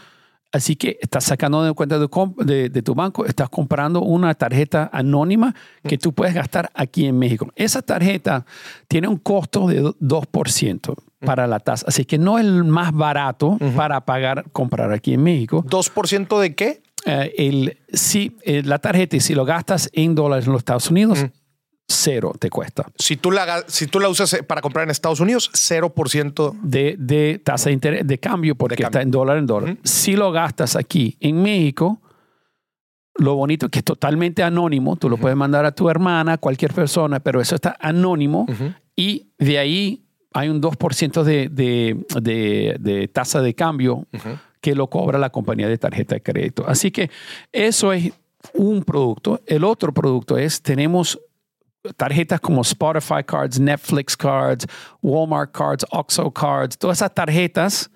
A: Así que estás sacando de cuenta de, comp- de- de tu banco, estás comprando una tarjeta anónima que tú puedes gastar aquí en México. Esa tarjeta tiene un costo de do- 2% para la tasa. Así que no es el más barato para pagar, comprar aquí en México.
B: ¿2% de qué?
A: Eh, el, si eh, la tarjeta, y si lo gastas en dólares en los Estados Unidos, cero te cuesta.
B: Si tú la, si tú la usas eh, para comprar en Estados Unidos, 0%.
A: de, de tasa de, interés, de cambio porque
B: cambio.
A: está en dólar en dólar. Si lo gastas aquí en México, lo bonito es que es totalmente anónimo. Tú lo puedes mandar a tu hermana, cualquier persona, pero eso está anónimo y de ahí hay un 2% de, de, de, de tasa de cambio que lo cobra la compañía de tarjeta de crédito. Así que eso es un producto. El otro producto es, tenemos tarjetas como Spotify Cards, Netflix Cards, Walmart Cards, Oxxo Cards, todas esas tarjetas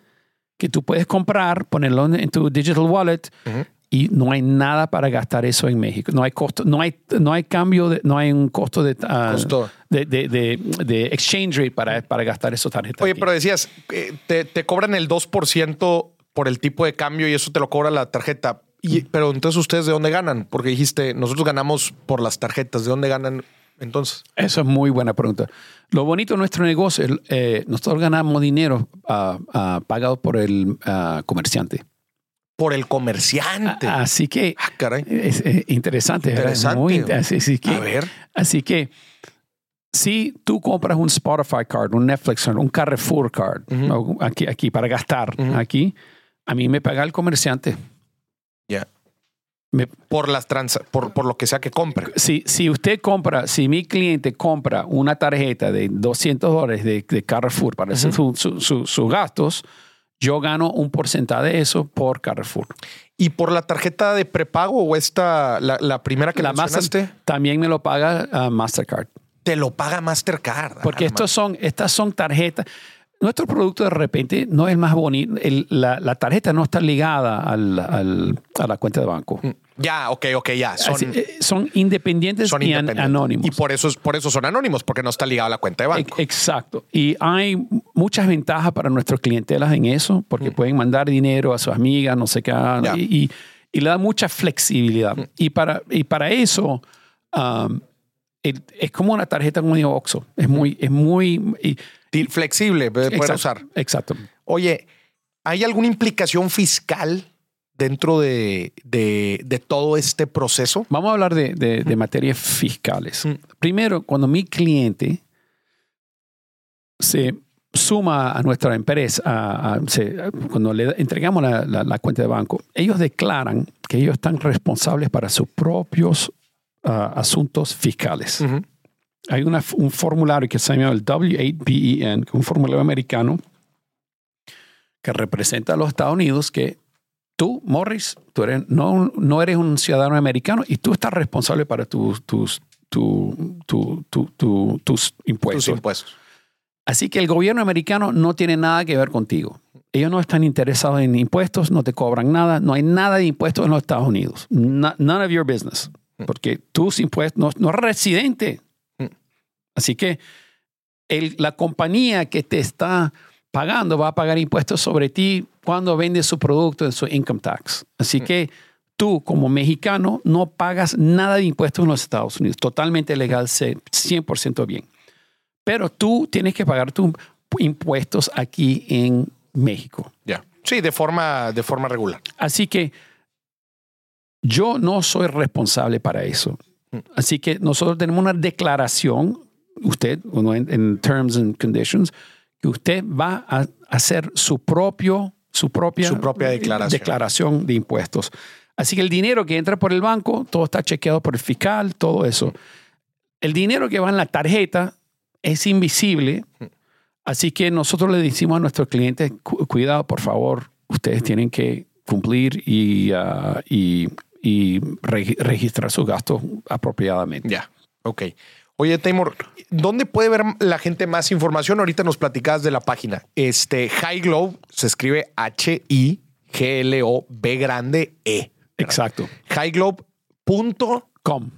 A: que tú puedes comprar, ponerlo en tu digital wallet
B: Ujú.
A: y no hay nada para gastar eso en México. No hay costo, no hay, no hay cambio, de- no hay un costo de, de, de, de- de exchange rate para, para gastar esas tarjetas.
B: Oye,
A: aquí.
B: pero decías, eh, te, te cobran el 2% por el tipo de cambio y eso te lo cobra la tarjeta. Y, pero entonces, ¿ustedes de dónde ganan? Porque dijiste, nosotros ganamos por las tarjetas. ¿De dónde ganan entonces?
A: Eso es muy buena pregunta. Lo bonito de nuestro negocio, el, eh, nosotros ganamos dinero ah, ah, pagado por el ah, comerciante.
B: Por el comerciante.
A: A- Así que
B: Ah, caray.
A: es, eh, interesante.
B: Interesante.
A: Muy inte- así, que,
B: A ver.
A: así que si tú compras un Spotify card, un Netflix card, un Carrefour card, o aquí, aquí para gastar
B: Ujú.
A: aquí, a mí me paga el comerciante.
B: Ya.
A: Me-
B: Por las trans, por, por lo que sea que compre.
A: si, si usted compra, si mi cliente compra una tarjeta de 200 dólares de, de Carrefour para su- su- su- sus gastos, yo gano un porcentaje de eso por Carrefour.
B: ¿Y por la tarjeta de prepago o esta, la, la primera que
A: La
B: mencionaste?
A: También me lo paga ah, Mastercard.
B: Te lo paga Mastercard.
A: Porque
B: Ah,
A: estos son, estas son tarjetas. Nuestro producto de repente no es el más bonito. El- la, la tarjeta no está ligada al- al- a la cuenta de banco.
B: ma- Ya, ok, ok, ya. Son,
A: Así, eh, son independientes
B: son
A: y
B: independientes.
A: anónimos.
B: Y por eso, es- por eso son anónimos, porque no está ligado a la cuenta de banco.
A: Ex- Exacto. Y hay muchas ventajas para nuestros clientelas en eso, porque pueden mandar dinero a sus amigas, no sé qué,
B: Mm. Mm.
A: y, y- y le da mucha flexibilidad. Y, para, y para eso, um, el- es como una tarjeta como digo Oxxo. Es muy, es muy... y-
B: Di- Flexible, puede
A: exacto,
B: usar.
A: Exacto.
B: Oye, ¿hay alguna implicación fiscal dentro de, de- de todo este proceso?
A: Vamos a hablar de, de- materias fiscales.
B: Mm.
A: Primero, cuando mi cliente se suma a nuestra empresa, a- a- se- cuando le entregamos la, la- la cuenta de banco, ellos declaran que ellos están responsables para sus propios ah, asuntos fiscales. Hay una- un formulario que se llama el W8BEN, que es un formulario americano que representa a los Estados Unidos que tú, Morris, tú eres, no, no eres un ciudadano americano y tú estás responsable para tus, tus, tu- tu- tu- tu- tus impuestos.
B: Tus impuestos.
A: Así que el gobierno americano no tiene nada que ver contigo. Ellos no están interesados en impuestos, no te cobran nada, no hay nada de impuestos en los Estados Unidos. No- none of your business. Porque tus impuestos no, no eres residente.
B: Mm.
A: Así que el- la compañía que te está pagando va a pagar impuestos sobre ti cuando vende su producto en su income tax. Así que tú como mexicano no pagas nada de impuestos en los Estados Unidos. Totalmente legal, se- 100% bien. Pero tú tienes que pagar tus impuestos aquí en México.
B: Ya. Sí, de forma, de forma regular.
A: Así que yo no soy responsable para eso. Así que nosotros tenemos una declaración, usted, en, en terms and conditions, que usted va a hacer su propio, su propia,
B: Su propia declaración.
A: declaración de impuestos. Así que el dinero que entra por el banco, todo está chequeado por el fiscal, todo eso. El dinero que va en la tarjeta es invisible. Así que nosotros le decimos a nuestros clientes, "Cu- cuidado, por favor, ustedes tienen que cumplir y, ah, y, y regi- registrar sus gastos apropiadamente.
B: Ya. Ok. Oye, Taymor, ¿dónde puede ver la gente más información? Ahorita nos platicabas de la página. Este High Globe se escribe H-I-G-L-O-B grande E.
A: Exacto.
B: Highglobe.com.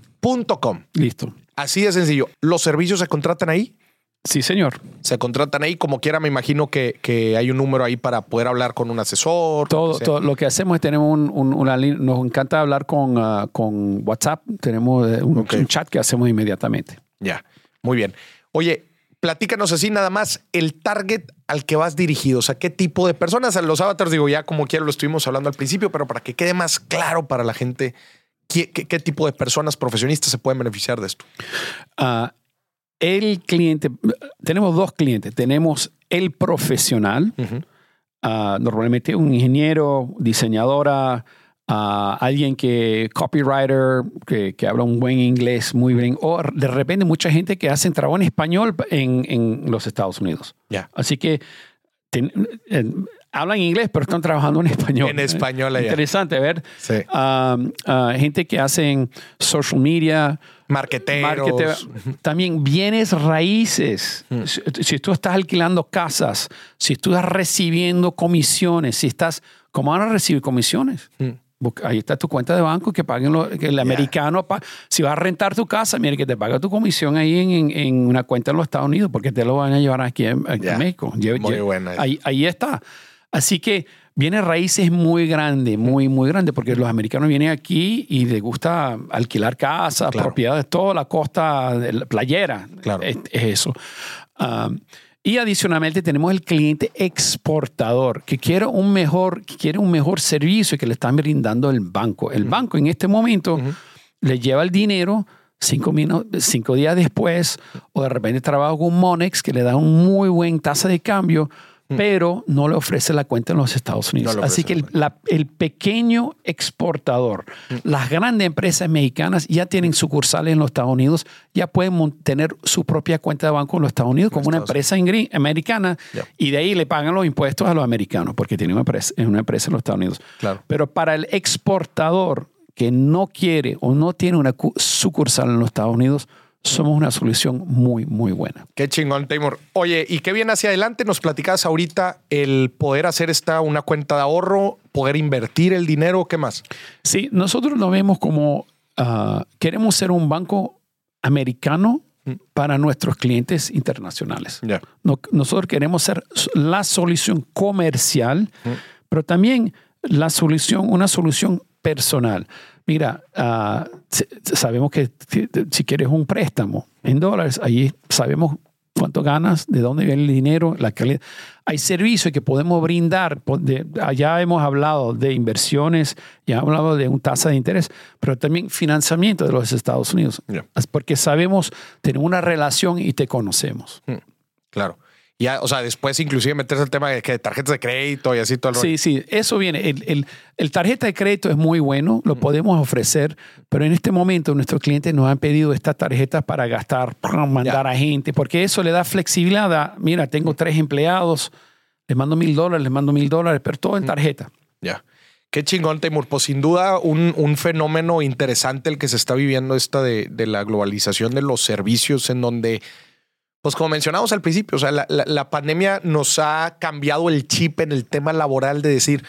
A: Com. Listo.
B: Así de sencillo. ¿Los servicios se contratan ahí?
A: Sí, señor.
B: Se contratan ahí, como quiera, me imagino que, que hay un número ahí para poder hablar con un asesor.
A: Todo,
B: lo que sea.
A: todo lo que hacemos es tenemos un- un- una línea, nos encanta hablar con, ah, con WhatsApp, tenemos eh, un chat que hacemos inmediatamente.
B: Ya, muy bien. Oye, platícanos así nada más el target al que vas dirigido. O sea, qué tipo de personas. Los avatars, digo, ya como quiera lo estuvimos hablando al principio, pero para que quede más claro para la gente, ¿qué, qué- qué tipo de personas profesionistas se pueden beneficiar de esto?
A: Ah, el cliente, tenemos dos clientes, tenemos el profesional, ah, normalmente un ingeniero, diseñadora, ah, alguien que copywriter, que, que habla un buen inglés muy bien, o de repente mucha gente que hace trabajo en español en, en los Estados Unidos.
B: Ya.
A: Así que ten- eh, hablan inglés, pero están trabajando en español.
B: En español allá.
A: Interesante, ver.
B: Sí.
A: Ah, ah, gente que hacen social media,
B: Marqueteros.
A: markete- también bienes raíces.
B: Mm.
A: Si, si tú estás alquilando casas, si tú estás recibiendo comisiones, si estás, ¿cómo van a recibir comisiones?
B: Mm.
A: Ahí está tu cuenta de banco que paguen lo, que el americano. si vas a rentar tu casa, mire que te paga tu comisión ahí en, en- en una cuenta en los Estados Unidos porque te lo van a llevar aquí en, aquí en
B: Ya.
A: México.
B: Muy buena.
A: Ahí, ahí está. Así que viene raíces muy grande, muy, muy grande, porque los americanos vienen aquí y les gusta alquilar casas,
B: Claro.
A: propiedades, toda la costa de la playera.
B: Claro.
A: Es, es eso. Um, y adicionalmente tenemos el cliente exportador que quiere un mejor, que quiere un mejor servicio que le están brindando el banco. El banco en este momento le lleva el dinero cinco, cinco días después o de repente trabaja con Monex que le da un muy buen tasa de cambio, pero no le ofrece la cuenta en los Estados Unidos.
B: No
A: Así que el, la- el pequeño exportador, las grandes empresas mexicanas ya tienen sucursales en los Estados Unidos, ya pueden tener su propia cuenta de banco en los Estados Unidos como una empresa americana y de ahí le pagan los impuestos a los americanos porque tienen una empresa, es una empresa en los Estados Unidos.
B: Claro.
A: Pero para el exportador que no quiere o no tiene una cu- sucursal en los Estados Unidos, somos una solución muy, muy buena.
B: Qué chingón, Taymor. Oye, ¿y qué viene hacia adelante? Nos platicabas ahorita el poder hacer esta una cuenta de ahorro, poder invertir el dinero, ¿qué más?
A: Sí, nosotros lo vemos como ah, queremos ser un banco americano para nuestros clientes internacionales. Nosotros queremos ser la solución comercial, pero también la solución, una solución personal. Mira, s- sabemos que si- quieres un préstamo en dólares, ahí sabemos cuánto ganas, de dónde viene el dinero, la calidad. Hay servicios que podemos brindar. allá hemos hablado de inversiones, ya hemos hablado de un tasa de interés, pero también financiamiento de los Estados Unidos.
B: Ya.
A: Es porque sabemos, tenemos una relación y te conocemos.
B: Claro. Ya, o sea, después inclusive meterse el tema de que tarjetas de crédito y así todo el rollo.
A: Sí, sí, eso viene. El, el- el tarjeta de crédito es muy bueno, lo podemos ofrecer, pero en este momento nuestros clientes nos han pedido estas tarjetas para gastar, mandar a gente, porque eso le da flexibilidad. a, Mira, tengo tres empleados, les mando mil dólares, les mando mil dólares, pero todo en tarjeta.
B: Ya. Qué chingón, Temur. Pues sin duda un, un fenómeno interesante el que se está viviendo esta de, de la globalización de los servicios en donde, pues como mencionamos al principio, o sea, la, pandemia nos ha cambiado el chip en el tema laboral de decir,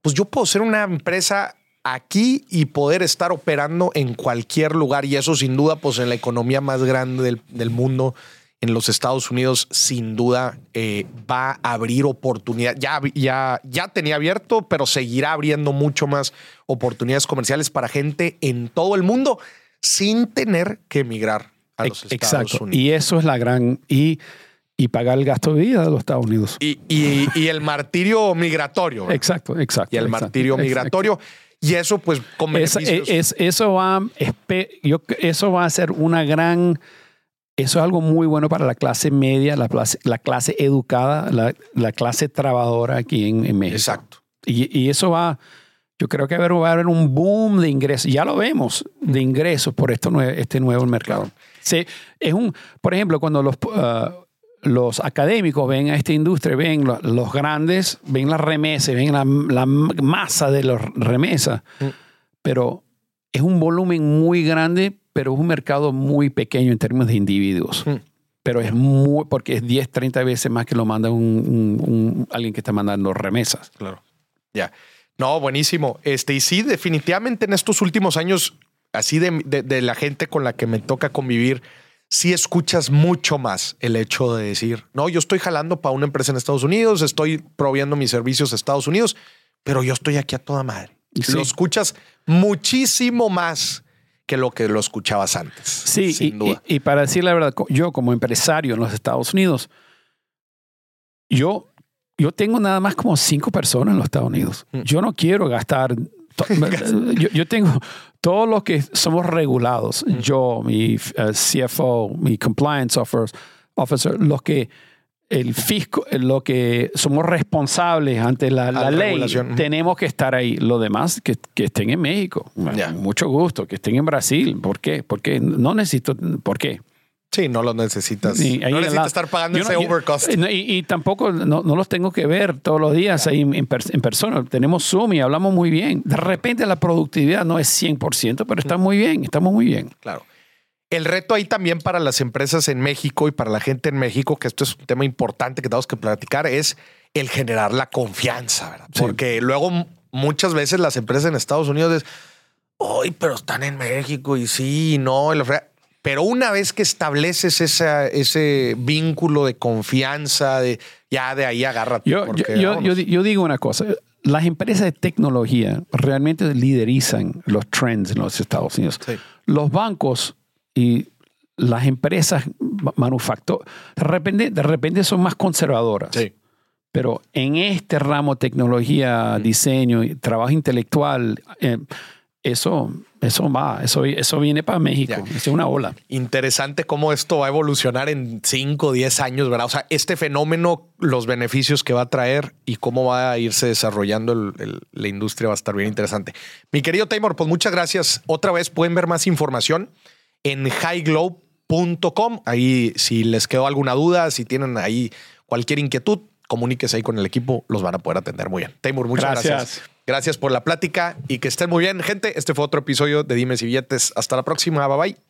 B: pues yo puedo ser una empresa aquí y poder estar operando en cualquier lugar y eso sin duda, pues en la economía más grande del, mundo, en los Estados Unidos, sin duda eh, va a abrir oportunidad. Ya, ya tenía abierto, pero seguirá abriendo mucho más oportunidades comerciales para gente en todo el mundo sin tener que emigrar a los
A: Ex-
B: Estados
A: Exacto.
B: Unidos.
A: Y eso es la gran. Y, y pagar el gasto de vida de los Estados Unidos.
B: Y, y- y el martirio migratorio. ¿verdad?
A: Exacto, exacto.
B: Y el
A: exacto,
B: martirio
A: exacto.
B: migratorio. Y eso, pues, con beneficios.
A: es- eso, va, yo, eso va a ser una gran, eso es algo muy bueno para la clase media, la clase, la clase educada, la, la clase trabajadora aquí en, en México.
B: Exacto.
A: Y, y eso va, yo creo que va a haber- un boom de ingresos. Ya lo vemos, de ingresos por esto este nuevo mercado. Sí, es un, por ejemplo, cuando los, ah, los académicos ven a esta industria, ven lo- los grandes, ven las remesas, ven la, la masa de los remesas, pero es un volumen muy grande, pero es un mercado muy pequeño en términos de individuos.
B: Mm.
A: Pero es muy, porque es 10, 30 veces más que lo manda un, un- un- alguien que está mandando remesas.
B: Claro. Ya. No, buenísimo. Este, y sí, definitivamente en estos últimos años, así de, de- de la gente con la que me toca convivir, sí escuchas mucho más el hecho de decir, no, yo estoy jalando para una empresa en Estados Unidos, estoy proveyendo mis servicios a Estados Unidos, pero yo estoy aquí a toda madre.
A: Sí.
B: Lo escuchas muchísimo más que lo que lo escuchabas antes.
A: Sí, y,
B: sin duda.
A: y- y para decir la verdad, yo como empresario en los Estados Unidos, yo, yo tengo nada más como cinco personas en los Estados Unidos.
B: Mm.
A: Yo no quiero gastar. yo, yo tengo todos los que somos regulados.
B: Mm.
A: Yo, mi eh, CFO, mi compliance officer, officer, los que el fisco, lo que somos responsables ante la, la ley,
B: regulación.
A: tenemos que estar ahí. Lo demás, que, que estén en México.
B: Ya.
A: Mucho gusto. Que estén en Brasil. ¿Por qué? Porque no necesito. ¿Por qué?
B: Sí, no lo necesitas. No necesitas estar pagando
A: Yo
B: ese
A: no-
B: overcost.
A: no, y, y tampoco no, no los tengo que ver todos los días ahí en, en pers- en persona. Tenemos Zoom y hablamos muy bien. De repente la productividad no es 100%, pero está muy bien, estamos muy bien.
B: Claro. El reto ahí también para las empresas en México y para la gente en México, que esto es un tema importante que tenemos que platicar, es el generar la confianza, ¿verdad?
A: Sí.
B: Porque luego muchas veces las empresas en Estados Unidos es, ¡ay, pero están en México! Y sí, y no, y la fregada". Pero una vez que estableces esa, ese vínculo de confianza, de ya de ahí agárrate.
A: Yo,
B: porque,
A: yo, yo digo una cosa. Las empresas de tecnología realmente liderizan los trends en los Estados Unidos.
B: Sí.
A: Los bancos y las empresas manufactureras de repente, de repente son más conservadoras.
B: Sí.
A: Pero en este ramo, tecnología, diseño, trabajo intelectual, eh, eso, eso va, eso, eso viene para México.
B: Ya.
A: Es una ola.
B: interesante cómo esto va a evolucionar en 5 o 10 años, ¿verdad? O sea, este fenómeno, los beneficios que va a traer y cómo va a irse desarrollando el- el- la industria va a estar bien interesante. Mi querido Taymor, pues muchas gracias. Otra vez pueden ver más información en highglobe.com. Ahí, si les quedó alguna duda, si tienen ahí cualquier inquietud, comuníquese ahí con el equipo, los van a poder atender muy bien. Taymor, muchas gracias.
A: Gracias.
B: Gracias por la plática y que estén muy bien, gente. Este fue otro episodio de Dimes y Billetes. Hasta la próxima. Bye bye.